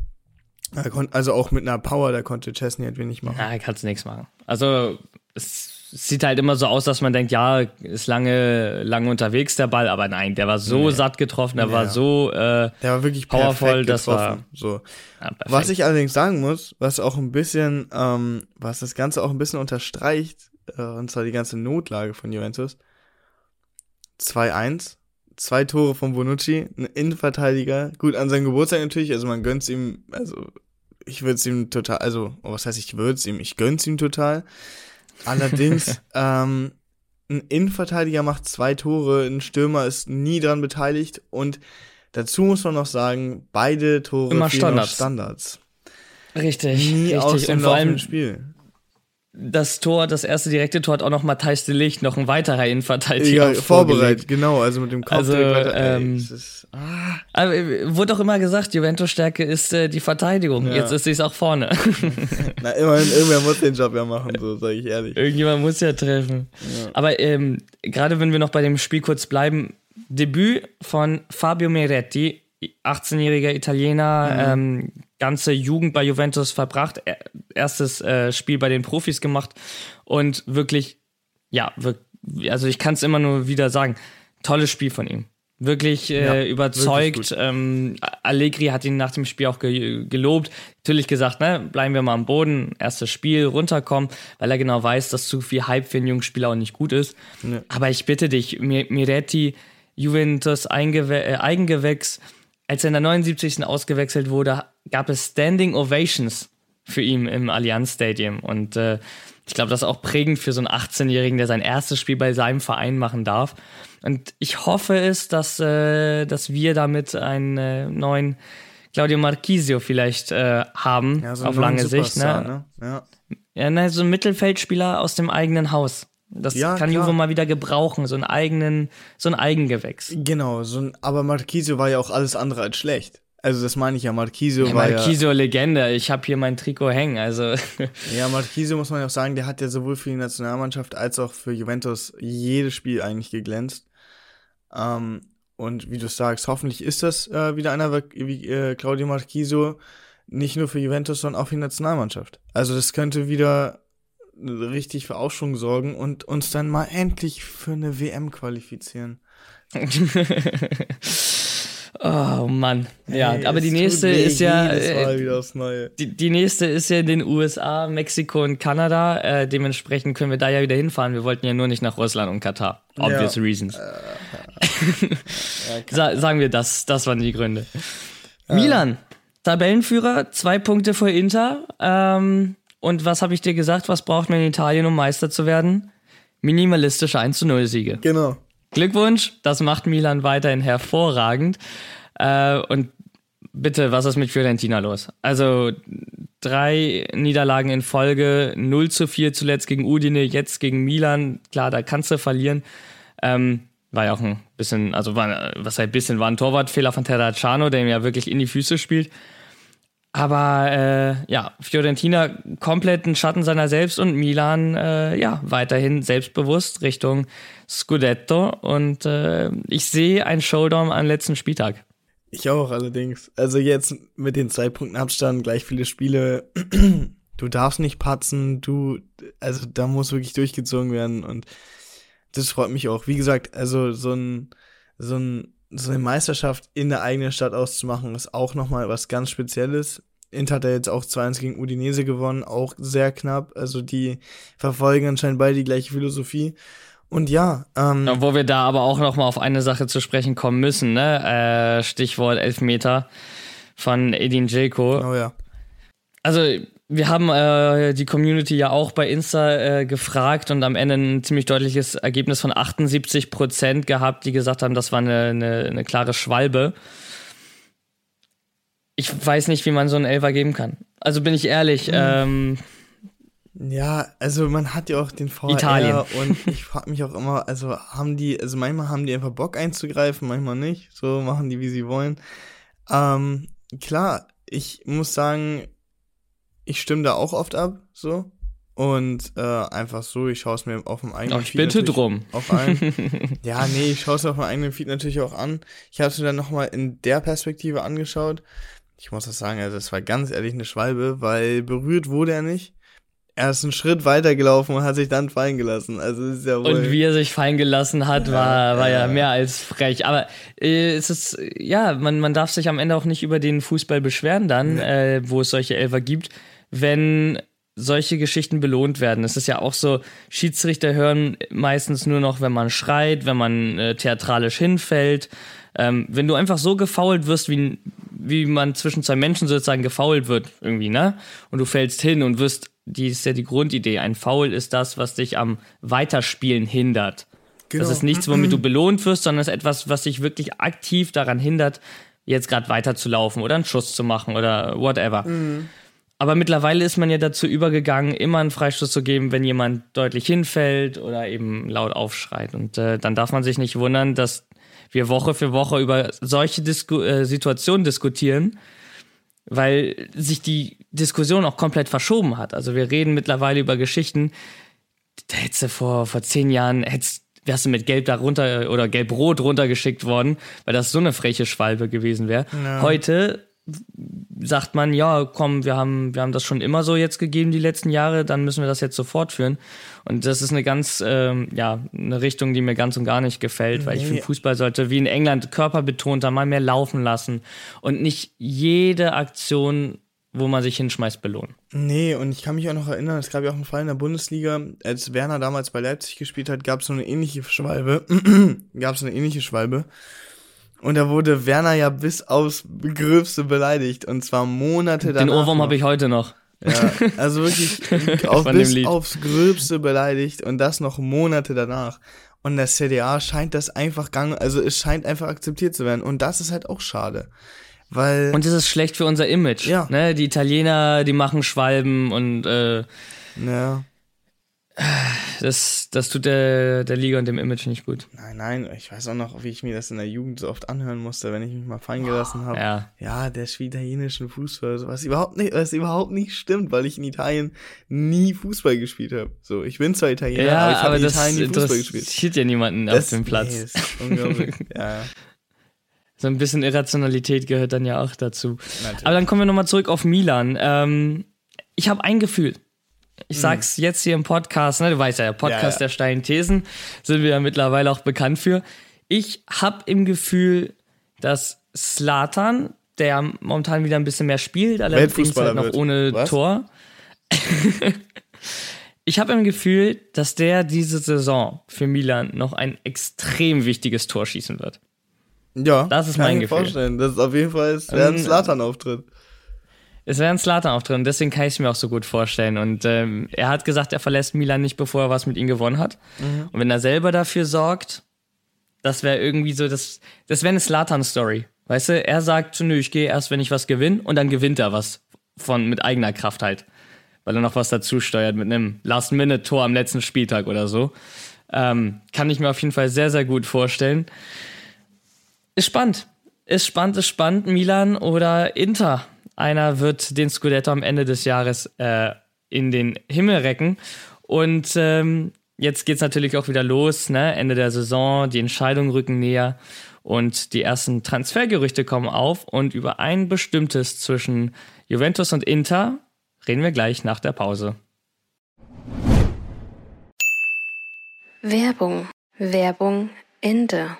S4: Also auch mit einer Power, da konnte Chesney halt wenig machen.
S3: Ja, kannst nichts machen. Also es sieht halt immer so aus, dass man denkt, ja, ist lange, lange unterwegs der Ball, aber nein, der war so nee. satt getroffen, der ja. war so äh,
S4: der war wirklich powervoll, das war so. Ja, was ich allerdings sagen muss, was auch ein bisschen, ähm, was das Ganze auch ein bisschen unterstreicht, äh, und zwar die ganze Notlage von Juventus. 2-1, zwei Tore von Bonucci, ein Innenverteidiger, gut an seinem Geburtstag natürlich, also man gönnt's ihm, also ich würde es ihm total, also oh, was heißt ich würde es ihm, ich gönn's ihm total. Allerdings, ähm, ein Innenverteidiger macht zwei Tore, ein Stürmer ist nie dran beteiligt und dazu muss man noch sagen, beide Tore
S3: Immer Standards.
S4: Standards.
S3: Richtig,
S4: nie
S3: richtig.
S4: aus dem und vor allem Spiel
S3: das Tor, das erste direkte Tor hat auch noch Matthijs de Licht, noch ein weiterer Innenverteidiger.
S4: Ja, vorbereitet, genau, also mit dem Kopf
S3: also, ähm, ist, ah. Aber äh, wurde auch immer gesagt, Juventus Stärke ist äh, die Verteidigung. Ja. Jetzt ist sie es auch vorne.
S4: Na, immerhin, irgendwer muss den Job ja machen, so sage ich ehrlich.
S3: Irgendjemand muss ja treffen. Ja. Aber ähm, gerade wenn wir noch bei dem Spiel kurz bleiben, Debüt von Fabio Meretti, 18-jähriger Italiener, mhm. ähm, ganze Jugend bei Juventus verbracht, erstes äh, Spiel bei den Profis gemacht und wirklich, ja, wirklich, also ich kann es immer nur wieder sagen, tolles Spiel von ihm. Wirklich äh, ja, überzeugt. Wirklich ähm, Allegri hat ihn nach dem Spiel auch ge gelobt. Natürlich gesagt, ne, bleiben wir mal am Boden, erstes Spiel, runterkommen, weil er genau weiß, dass zu viel Hype für einen jungen Spieler auch nicht gut ist. Ja. Aber ich bitte dich, Miretti, Juventus Eingew äh, Eigengewächs, als er in der 79. ausgewechselt wurde, gab es Standing Ovations für ihn im Allianz Stadium. Und äh, ich glaube, das ist auch prägend für so einen 18-Jährigen, der sein erstes Spiel bei seinem Verein machen darf. Und ich hoffe es, dass, äh, dass wir damit einen äh, neuen Claudio Marchisio vielleicht äh, haben, ja, so auf lange Sicht. Ne? ne? Ja. ja, ne, so ein Mittelfeldspieler aus dem eigenen Haus. Das ja, kann klar. Juve mal wieder gebrauchen, so einen eigenen, so ein Eigengewächs.
S4: Genau, so ein, aber Marquisio war ja auch alles andere als schlecht. Also das meine ich ja, Marquisio ja,
S3: war Marquisio ja, Legende, ich habe hier mein Trikot hängen, also.
S4: ja, Marquisio muss man ja auch sagen, der hat ja sowohl für die Nationalmannschaft als auch für Juventus jedes Spiel eigentlich geglänzt. Ähm, und wie du sagst, hoffentlich ist das äh, wieder einer wie äh, Claudio Marquisio, nicht nur für Juventus, sondern auch für die Nationalmannschaft. Also das könnte wieder richtig für Aufschwung sorgen und uns dann mal endlich für eine WM qualifizieren.
S3: oh Mann. Ja,
S4: Hey,
S3: aber die nächste ist ja. Äh, die, die nächste ist ja in den USA, Mexiko und Kanada. Äh, dementsprechend können wir da ja wieder hinfahren. Wir wollten ja nur nicht nach Russland und Katar. Obvious
S4: Ja.
S3: reasons. Sa sagen wir das, das waren die Gründe. Milan, Tabellenführer, zwei Punkte vor Inter. Ähm, und was habe ich dir gesagt? Was braucht man in Italien, um Meister zu werden? Minimalistische 1 zu 0 Siege.
S4: Genau.
S3: Glückwunsch, das macht Milan weiterhin hervorragend. Äh, und bitte, was ist mit Fiorentina los? Also drei Niederlagen in Folge, 0 zu 4 zuletzt gegen Udine, jetzt gegen Milan. Klar, da kannst du verlieren. Ähm, war ja auch ein bisschen, also war, was heißt bisschen, war ein Torwartfehler von Terracciano, der ihm ja wirklich in die Füße spielt. Aber äh, ja, Fiorentina komplett ein Schatten seiner selbst und Milan äh, ja weiterhin selbstbewusst Richtung Scudetto und äh, ich sehe ein Showdown am letzten Spieltag.
S4: Ich auch allerdings. Also jetzt mit den zwei Punkten Abstand, gleich viele Spiele. Du darfst nicht patzen, du, also da muss wirklich durchgezogen werden und das freut mich auch. Wie gesagt, also so ein, so ein, so eine Meisterschaft in der eigenen Stadt auszumachen, ist auch nochmal was ganz Spezielles. Inter hat ja jetzt auch 2-1 gegen Udinese gewonnen, auch sehr knapp. Also die verfolgen anscheinend beide die gleiche Philosophie. Und ja, ähm,
S3: Wo wir da aber auch noch mal auf eine Sache zu sprechen kommen müssen, ne? Äh, Stichwort Elfmeter von Edin Dzeko.
S4: oh ja.
S3: Also wir haben äh, die Community ja auch bei Insta äh, gefragt und am Ende ein ziemlich deutliches Ergebnis von 78 Prozent gehabt, die gesagt haben, das war eine, eine, eine klare Schwalbe. Ich weiß nicht, wie man so einen Elfer geben kann. Also bin ich ehrlich, ähm,
S4: Ja, also man hat ja auch den VR
S3: Italien.
S4: und ich frage mich auch immer, also haben die, also manchmal haben die einfach Bock einzugreifen, manchmal nicht. So machen die, wie sie wollen. Ähm, klar, ich muss sagen, ich stimme da auch oft ab, so. Und äh, einfach so, ich schaue es mir auf dem eigenen
S3: Ach, ich bitte
S4: natürlich
S3: drum.
S4: Auf ein. ja, nee, ich schaue es auf meinem eigenen Feed natürlich auch an. Ich habe es mir dann nochmal in der Perspektive angeschaut. Ich muss das sagen, also das war ganz ehrlich eine Schwalbe, weil berührt wurde er nicht. Er ist einen Schritt weiter gelaufen und hat sich dann fallen gelassen. Also ist ja wohl.
S3: Und wie er sich fallen gelassen hat, war, war ja mehr als frech. Aber äh, es ist, ja, man, man darf sich am Ende auch nicht über den Fußball beschweren dann, äh, wo es solche Elfer gibt, wenn solche Geschichten belohnt werden. Es ist ja auch so, Schiedsrichter hören meistens nur noch, wenn man schreit, wenn man äh, theatralisch hinfällt. Ähm, wenn du einfach so gefault wirst, wie, wie man zwischen zwei Menschen sozusagen gefault wird, irgendwie, ne? Und du fällst hin und wirst, die ist ja die Grundidee. Ein Foul ist das, was dich am Weiterspielen hindert.
S4: Genau.
S3: Das ist nichts, womit du belohnt wirst, sondern es ist etwas, was dich wirklich aktiv daran hindert, jetzt gerade weiterzulaufen oder einen Schuss zu machen oder whatever. Aber mittlerweile ist man ja dazu übergegangen, immer einen Freistoß zu geben, wenn jemand deutlich hinfällt oder eben laut aufschreit. Und äh, dann darf man sich nicht wundern, dass wir Woche für Woche über solche Disku äh, Situationen diskutieren, weil sich die Diskussion auch komplett verschoben hat. Also wir reden mittlerweile über Geschichten, da hättest du vor, vor zehn Jahren, hättest, wärst du mit Gelb da runter oder Gelb-Rot runtergeschickt worden, weil das so eine freche Schwalbe gewesen wäre. Heute sagt man, ja, komm, wir haben, wir haben das schon immer so jetzt gegeben die letzten Jahre, dann müssen wir das jetzt so fortführen. Und das ist eine ganz, ähm, ja, eine Richtung, die mir ganz und gar nicht gefällt, weil ich
S4: Nee.
S3: finde, Fußball sollte wie in England körperbetonter mal mehr laufen lassen und nicht jede Aktion, wo man sich hinschmeißt, belohnen.
S4: Nee, und ich kann mich auch noch erinnern, es gab ja auch einen Fall in der Bundesliga, als Werner damals bei Leipzig gespielt hat, gab es so eine ähnliche Schwalbe. gab es eine ähnliche Schwalbe. Und da wurde Werner ja bis aufs Gröbste beleidigt. Und zwar Monate danach.
S3: Den Ohrwurm habe ich heute noch.
S4: Ja, also wirklich auf, bis aufs Gröbste beleidigt und das noch Monate danach. Und der CDA scheint das einfach gang, also es scheint einfach akzeptiert zu werden. Und das ist halt auch schade. Weil,
S3: Und das ist schlecht für unser Image.
S4: Ja.
S3: Ne? Die Italiener, die machen Schwalben und äh,
S4: ja,
S3: das, das tut der, der Liga und dem Image nicht gut.
S4: nein, nein, ich weiß auch noch, wie ich mir das in der Jugend so oft anhören musste, wenn ich mich mal fallen gelassen habe.
S3: Ja.
S4: Ja, der spielt italienischen Fußball, was überhaupt nicht, was überhaupt nicht stimmt, weil ich in Italien nie Fußball gespielt habe. So, ich bin zwar Italiener,
S3: Ja,
S4: aber ich habe in
S3: das
S4: Italien nie Fußball gespielt.
S3: interessiert ja niemanden auf dem Platz.
S4: Nee, ist unglaublich. ja.
S3: So ein bisschen Irrationalität gehört dann ja auch dazu.
S4: Natürlich.
S3: Aber dann kommen wir nochmal zurück auf Milan. Ähm, ich habe ein Gefühl. Ich sag's jetzt hier im Podcast, ne? Du weißt ja, der Podcast
S4: Ja, ja.
S3: der steilen Thesen sind wir ja mittlerweile auch bekannt für. Ich hab im Gefühl, dass Slatan, der momentan wieder ein bisschen mehr spielt, allerdings halt noch
S4: wird.
S3: ohne
S4: Was?
S3: Tor. ich habe im Gefühl, dass der diese Saison für Milan noch ein extrem wichtiges Tor schießen wird.
S4: Ja,
S3: Das ist
S4: kann
S3: mein
S4: ich mir
S3: Gefühl.
S4: vorstellen. Das ist auf jeden Fall
S3: Ähm,
S4: Slatan-Auftritt.
S3: Es wäre ein Slatan auch drin, deswegen kann ich es mir auch so gut vorstellen. Und ähm, er hat gesagt, er verlässt Milan nicht, bevor er was mit ihm gewonnen hat. Und wenn er selber dafür sorgt, das wäre irgendwie so, das, das wäre eine Slatan-Story. Weißt du, er sagt, nö, ich gehe erst, wenn ich was gewinne, und dann gewinnt er was von mit eigener Kraft halt. Weil er noch was dazu steuert mit einem Last-Minute-Tor am letzten Spieltag oder so. Ähm, kann ich mir auf jeden Fall sehr, sehr gut vorstellen. Ist spannend. Ist spannend, ist spannend. Milan oder Inter. Einer wird den Scudetto am Ende des Jahres äh, in den Himmel recken. Und ähm, jetzt geht's natürlich auch wieder los, ne? Ende der Saison, die Entscheidungen rücken näher und die ersten Transfergerüchte kommen auf. Und über ein bestimmtes zwischen Juventus und Inter reden wir gleich nach der Pause.
S5: Werbung. Werbung Ende.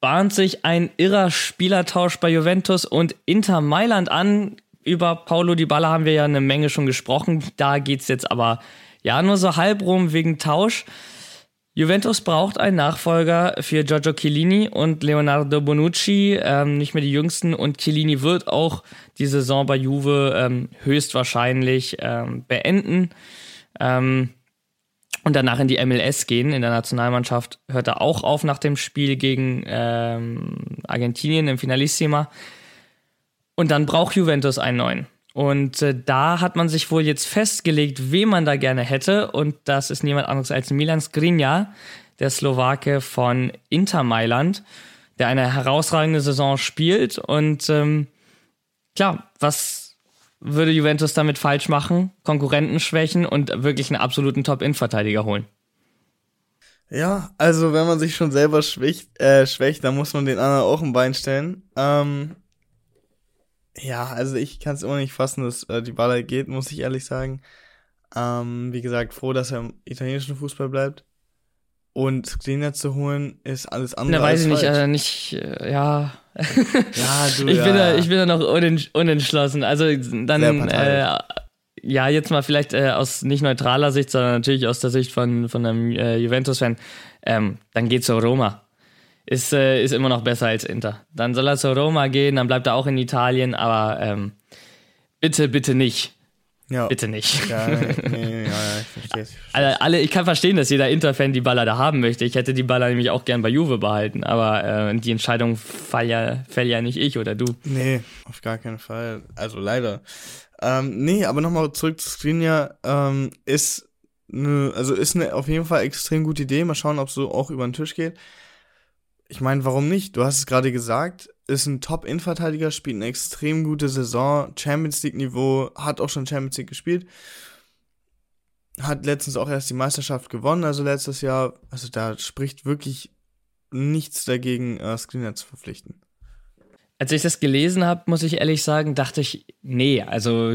S3: Bahnt sich ein irrer Spielertausch bei Juventus und Inter Mailand an. Über Paulo Dybala haben wir ja eine Menge schon gesprochen. Da geht's jetzt aber ja nur so halb rum wegen Tausch. Juventus braucht einen Nachfolger für Giorgio Chiellini und Leonardo Bonucci, ähm, nicht mehr die jüngsten. Und Chiellini wird auch die Saison bei Juve ähm, höchstwahrscheinlich ähm, beenden. Ähm, und danach in die MLS gehen. In der Nationalmannschaft hört er auch auf nach dem Spiel gegen ähm, Argentinien im Finalissima. Und dann braucht Juventus einen neuen. Und äh, da hat man sich wohl jetzt festgelegt, wen man da gerne hätte. Und das ist niemand anderes als Milan Skriniar, der Slowake von Inter Mailand, der eine herausragende Saison spielt. Und ähm, klar, was würde Juventus damit falsch machen? Konkurrenten schwächen und wirklich einen absoluten Top-In-Verteidiger holen.
S4: Ja, also wenn man sich schon selber schwächt, äh, schwächt, dann muss man den anderen auch ein Bein stellen. Ähm, ja, also ich kann es immer nicht fassen, dass äh, die Baller geht, muss ich ehrlich sagen. Ähm, wie gesagt, froh, dass er im italienischen Fußball bleibt. Und Skriniar zu holen, ist alles andere
S3: Da weiß ich nicht, äh, nicht, äh, ja.
S4: Ja, du,
S3: Ich
S4: ja,
S3: bin, da, ich bin da noch unent, unentschlossen. Also dann, äh, ja, jetzt mal vielleicht äh, aus nicht neutraler Sicht, sondern natürlich aus der Sicht von, von einem äh, Juventus-Fan. Ähm, dann geht zur Roma. Ist, äh, ist immer noch besser als Inter. Dann soll er zur Roma gehen, dann bleibt er auch in Italien, aber ähm, bitte, bitte nicht.
S4: Ja.
S3: Bitte nicht.
S4: Ja, nee, ja, ich verstehe es.
S3: Alle, alle, ich kann verstehen, dass jeder Inter-Fan die Baller da haben möchte. Ich hätte die Baller nämlich auch gern bei Juve behalten, aber äh, die Entscheidung fall ja, fällt ja nicht ich oder du.
S4: Nee, auf gar keinen Fall. Also leider. Ähm, nee, aber nochmal zurück zu Skriniar. Ähm, ist eine, also ist eine auf jeden Fall extrem gute Idee. Mal schauen, ob es so auch über den Tisch geht. Ich meine, warum nicht? Du hast es gerade gesagt, ist ein Top-In-Verteidiger, spielt eine extrem gute Saison, Champions League-Niveau, hat auch schon Champions League gespielt. Hat letztens auch erst die Meisterschaft gewonnen, also letztes Jahr. Also da spricht wirklich nichts dagegen, äh, Skriniar zu verpflichten.
S3: Als ich das gelesen habe, muss ich ehrlich sagen, dachte ich, nee, also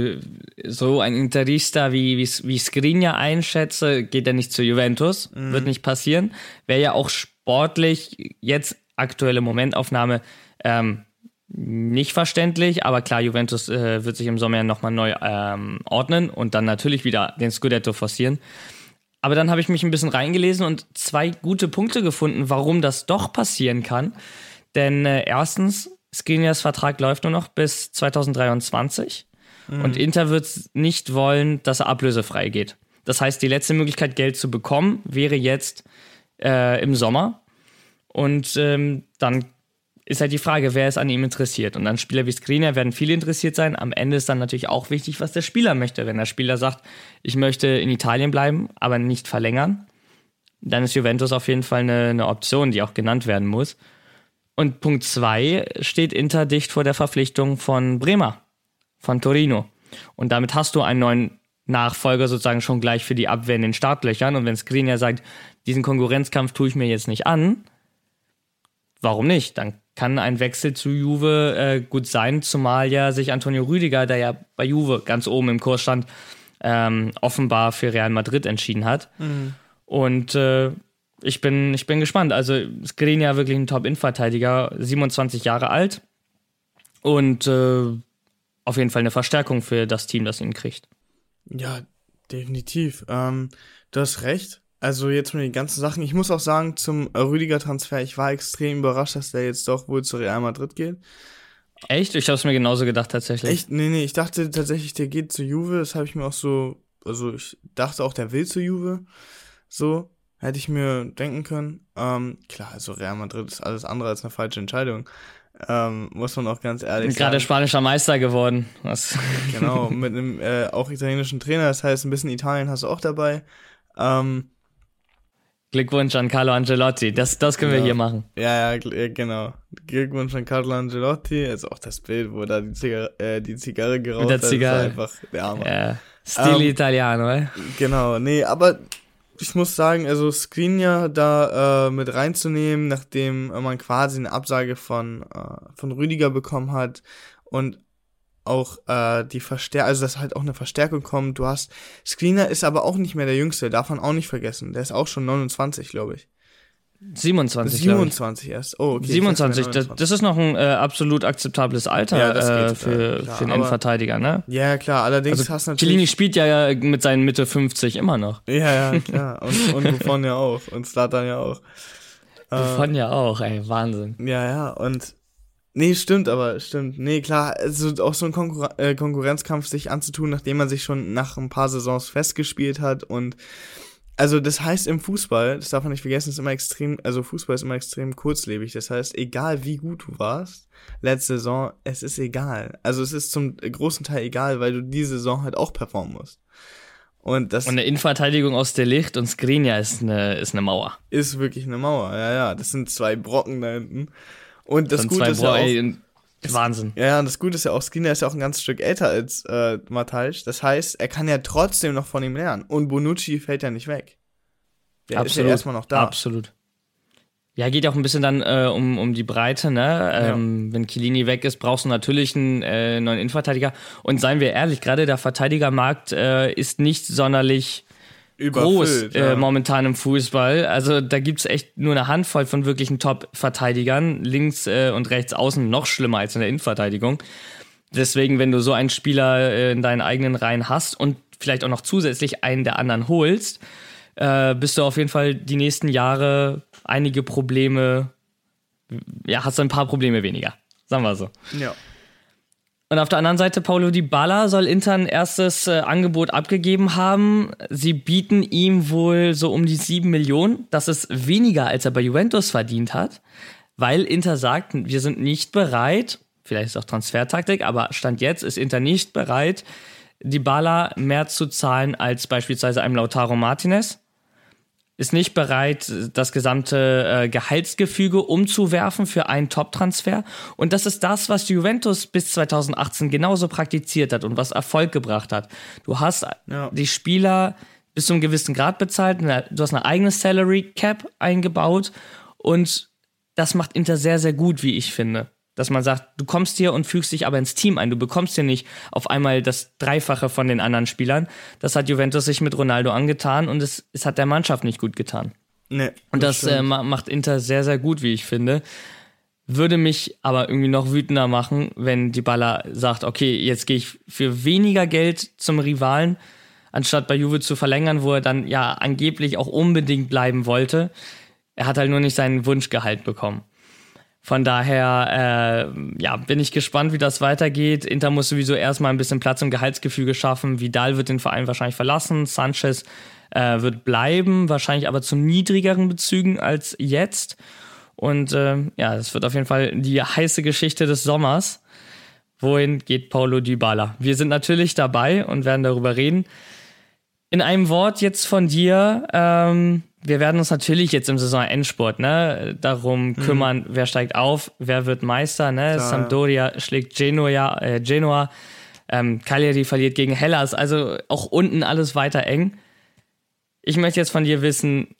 S3: so ein Interista wie, wie, wie Skriniar einschätze, geht er nicht zu Juventus, wird nicht passieren. Wäre ja auch sportlich jetzt aktuelle Momentaufnahme ähm, nicht verständlich, aber klar, Juventus äh, wird sich im Sommer ja nochmal neu ähm, ordnen und dann natürlich wieder den Scudetto forcieren. Aber dann habe ich mich ein bisschen reingelesen und zwei gute Punkte gefunden, warum das doch passieren kann. Denn äh, erstens, Skriniars Vertrag läuft nur noch bis 2023 und Inter wird nicht wollen, dass er ablösefrei geht. Das heißt, die letzte Möglichkeit, Geld zu bekommen, wäre jetzt äh, im Sommer. Und ähm, dann ist halt die Frage, wer ist an ihm interessiert. Und an Spieler wie Skriniar werden viele interessiert sein. Am Ende ist dann natürlich auch wichtig, was der Spieler möchte. Wenn der Spieler sagt, ich möchte in Italien bleiben, aber nicht verlängern, dann ist Juventus auf jeden Fall eine, eine Option, die auch genannt werden muss. Und Punkt zwei steht Inter dicht vor der Verpflichtung von Bremer, von Torino. Und damit hast du einen neuen Nachfolger sozusagen schon gleich für die Abwehr in den Startlöchern. Und wenn Skriniar sagt, diesen Konkurrenzkampf tue ich mir jetzt nicht an, warum nicht? Dann kann ein Wechsel zu Juve äh, gut sein, zumal ja sich Antonio Rüdiger, der ja bei Juve ganz oben im Kurs stand, ähm, offenbar für Real Madrid entschieden hat. Mhm. Und äh, ich, bin, ich bin gespannt. Also Skriniar wirklich ein Top-In-Verteidiger, 27 Jahre alt und äh, auf jeden Fall eine Verstärkung für das Team, das ihn kriegt.
S4: Ja, definitiv. Ähm, du hast recht. Also jetzt mit den ganzen Sachen. Ich muss auch sagen, zum Rüdiger-Transfer, ich war extrem überrascht, dass der jetzt doch wohl zu Real Madrid geht.
S3: Echt? Ich habe es mir genauso gedacht tatsächlich.
S4: Echt? Nee, nee, ich dachte tatsächlich, der geht zu Juve. Das habe ich mir auch so, also ich dachte auch, der will zu Juve. So, hätte ich mir denken können. Ähm, klar, also Real Madrid ist alles andere als eine falsche Entscheidung. Ähm, muss man auch ganz ehrlich
S3: sagen. Gerade spanischer Meister geworden. Was?
S4: Genau, mit einem äh, auch italienischen Trainer. Das heißt, ein bisschen Italien hast du auch dabei. Ähm,
S3: Glückwunsch an Carlo Angelotti. Das, das können
S4: genau.
S3: wir hier machen.
S4: Ja, ja, genau. Glückwunsch an Carlo Angelotti. Ist auch das Bild, wo da die Zigarre, äh, die Zigarre geraucht
S3: Mit der Zigarre.
S4: Ist einfach der Arme.
S3: Ja. Stil ähm, Italiano, ey.
S4: Genau, nee, aber ich muss sagen, also Skriniar da äh, mit reinzunehmen, nachdem man quasi eine Absage von, äh, von Rüdiger bekommen hat und auch äh, die Verstärkung, also dass halt auch eine Verstärkung kommt. Du hast, Screener ist aber auch nicht mehr der Jüngste, darf man auch nicht vergessen. Der ist auch schon 29, glaube ich.
S3: 27.
S4: 27 erst. Oh, okay.
S3: 27, das, das, ist noch ein äh, absolut akzeptables Alter ja, äh, für, klar, für einen Innenverteidiger, ne?
S4: Ja, klar, allerdings
S3: also,
S4: hast du natürlich.
S3: Chiellini spielt ja mit seinen Mitte 50 immer noch.
S4: Ja, ja, klar. Und, und Buffon ja auch. Und Slatan ja auch.
S3: Buffon äh, ja auch, ey, Wahnsinn.
S4: Ja, ja, und Nee, stimmt, aber stimmt. Nee, klar, also auch so ein Konkur äh, Konkurrenzkampf sich anzutun, nachdem man sich schon nach ein paar Saisons festgespielt hat und also das heißt im Fußball, das darf man nicht vergessen, ist immer extrem, also Fußball ist immer extrem kurzlebig. Das heißt, egal wie gut du warst, letzte Saison, es ist egal. Also es ist zum großen Teil egal, weil du diese Saison halt auch performen musst. Und, das
S3: und eine Innenverteidigung aus der Licht und Skriniar ist eine, ist eine Mauer.
S4: Ist wirklich eine Mauer, ja, ja. Das sind zwei Brocken da hinten. Und das Gute ist ja auch,
S3: Wahnsinn.
S4: Ja, und das Gute ist ja auch, Skinner ist ja auch ein ganzes Stück älter als äh, Matthijs. Das heißt, er kann ja trotzdem noch von ihm lernen. Und Bonucci fällt ja nicht weg. Der Absolut. ist ja erstmal noch da.
S3: Absolut. Ja, geht ja auch ein bisschen dann äh, um, um die Breite, ne? Ähm, ja. Wenn Kilini weg ist, brauchst du natürlich einen äh, neuen Innenverteidiger. Und seien wir ehrlich, gerade der Verteidigermarkt äh, ist nicht sonderlich groß äh, ja. momentan im Fußball. Also da gibt's echt nur eine Handvoll von wirklichen Top-Verteidigern. Links äh, und rechts außen noch schlimmer als in der Innenverteidigung. Deswegen, wenn du so einen Spieler äh, in deinen eigenen Reihen hast und vielleicht auch noch zusätzlich einen der anderen holst, äh, bist du auf jeden Fall die nächsten Jahre einige Probleme, ja, hast du ein paar Probleme weniger. Sagen wir so.
S4: Ja.
S3: Und auf der anderen Seite, Paulo Di Balla soll Inter ein erstes äh, Angebot abgegeben haben. Sie bieten ihm wohl so um die 7 Millionen. Das ist weniger, als er bei Juventus verdient hat, weil Inter sagt, wir sind nicht bereit, vielleicht ist auch Transfertaktik, aber Stand jetzt ist Inter nicht bereit, Di Balla mehr zu zahlen als beispielsweise einem Lautaro Martinez ist nicht bereit, das gesamte äh, Gehaltsgefüge umzuwerfen für einen Top-Transfer. Und das ist das, was Juventus bis 2018 genauso praktiziert hat und was Erfolg gebracht hat. Du hast ja. die Spieler bis zu einem gewissen Grad bezahlt, du hast eine eigene Salary Cap eingebaut und das macht Inter sehr, sehr gut, wie ich finde. Dass man sagt, du kommst hier und fügst dich aber ins Team ein. Du bekommst hier nicht auf einmal das Dreifache von den anderen Spielern. Das hat Juventus sich mit Ronaldo angetan und es, es hat der Mannschaft nicht gut getan.
S4: Nee,
S3: und das, das äh, macht Inter sehr, sehr gut, wie ich finde. Würde mich aber irgendwie noch wütender machen, wenn die Baller sagt, okay, jetzt gehe ich für weniger Geld zum Rivalen, anstatt bei Juve zu verlängern, wo er dann ja angeblich auch unbedingt bleiben wollte. Er hat halt nur nicht seinen Wunschgehalt bekommen. Von daher äh, ja, bin ich gespannt, wie das weitergeht. Inter muss sowieso erstmal ein bisschen Platz im Gehaltsgefüge schaffen. Vidal wird den Verein wahrscheinlich verlassen. Sanchez äh, wird bleiben, wahrscheinlich aber zu niedrigeren Bezügen als jetzt. Und äh, ja, es wird auf jeden Fall die heiße Geschichte des Sommers. Wohin geht Paulo Dybala? Wir sind natürlich dabei und werden darüber reden. In einem Wort jetzt von dir. Ähm, wir werden uns natürlich jetzt im Saisonendsport ne, darum mhm. kümmern, mhm. wer steigt auf, wer wird Meister. Ne? Klar, Sampdoria schlägt Genoa, äh, Genoa ähm, Cagliari verliert gegen Hellas, also auch unten alles weiter eng. Ich möchte jetzt von dir wissen,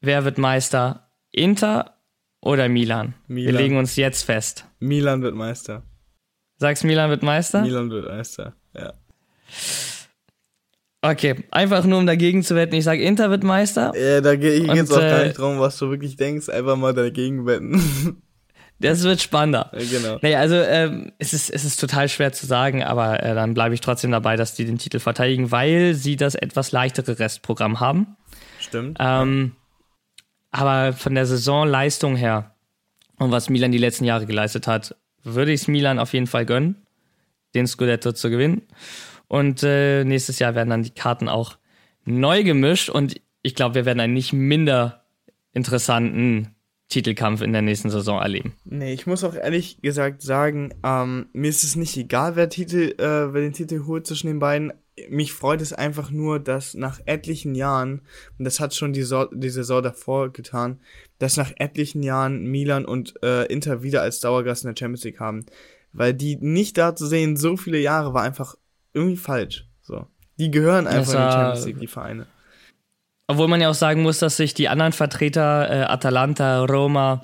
S3: wer wird Meister? Inter oder Milan?
S4: Milan.
S3: Wir legen uns jetzt fest.
S4: Milan wird Meister.
S3: Sagst Milan wird Meister?
S4: Milan wird Meister, ja.
S3: Okay, einfach nur um dagegen zu wetten. Ich sage Inter wird Meister.
S4: Ja, da ge- hier geht's
S3: Und,
S4: auch gar
S3: äh,
S4: nicht drum, was du wirklich denkst. Einfach mal dagegen wetten.
S3: Das wird spannender.
S4: Ja, genau.
S3: Nee, also ähm, es, ist, es ist total schwer zu sagen, aber äh, dann bleibe ich trotzdem dabei, dass die den Titel verteidigen, weil sie das etwas leichtere Restprogramm haben.
S4: Stimmt.
S3: Ähm, aber von der Saisonleistung her und was Milan die letzten Jahre geleistet hat, würde ich es Milan auf jeden Fall gönnen, den Scudetto zu gewinnen. Und äh, nächstes Jahr werden dann die Karten auch neu gemischt und ich glaube, wir werden einen nicht minder interessanten Titelkampf in der nächsten Saison erleben.
S4: Nee, ich muss auch ehrlich gesagt sagen, ähm, mir ist es nicht egal, wer, Titel, äh, wer den Titel holt zwischen den beiden. Mich freut es einfach nur, dass nach etlichen Jahren, und das hat schon die, so die Saison davor getan, dass nach etlichen Jahren Milan und äh, Inter wieder als Dauergast in der Champions League haben. Weil die nicht da zu sehen, so viele Jahre, war einfach irgendwie falsch. So. Die gehören einfach in die Champions League, die Vereine.
S3: Obwohl man ja auch sagen muss, dass sich die anderen Vertreter, äh, Atalanta, Roma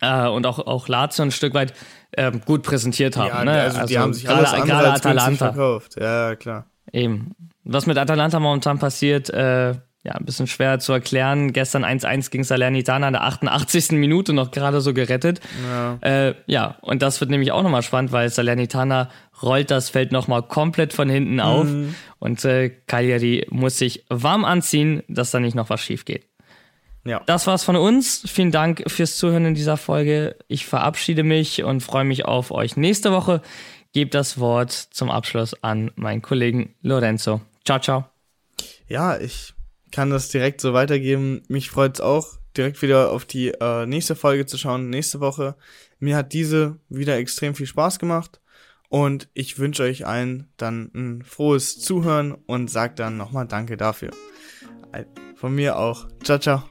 S3: äh, und auch, auch Lazio ein Stück weit ähm, gut präsentiert haben.
S4: Ja,
S3: ne?
S4: also, die haben sich
S3: gerade-
S4: alles andere
S3: gerade Atalanta.
S4: verkauft. Ja, klar.
S3: Eben. Was mit Atalanta momentan passiert, äh, ja, ein bisschen schwer zu erklären. Gestern 1-1 gegen Salernitana in der 88. Minute noch gerade so gerettet.
S4: Ja.
S3: Äh, ja, und das wird nämlich auch nochmal spannend, weil Salernitana rollt das Feld nochmal komplett von hinten auf und äh, Cagliari muss sich warm anziehen, dass da nicht noch was schief geht.
S4: Ja.
S3: Das war's von uns. Vielen Dank fürs Zuhören in dieser Folge. Ich verabschiede mich und freue mich auf euch nächste Woche. Gebe das Wort zum Abschluss an meinen Kollegen Lorenzo. Ciao, ciao.
S4: Ja, ich kann das direkt so weitergeben. Mich freut es auch, direkt wieder auf die äh, nächste Folge zu schauen, nächste Woche. Mir hat diese wieder extrem viel Spaß gemacht und ich wünsche euch allen dann ein frohes Zuhören und sag dann nochmal Danke dafür. Von mir auch. Ciao, ciao.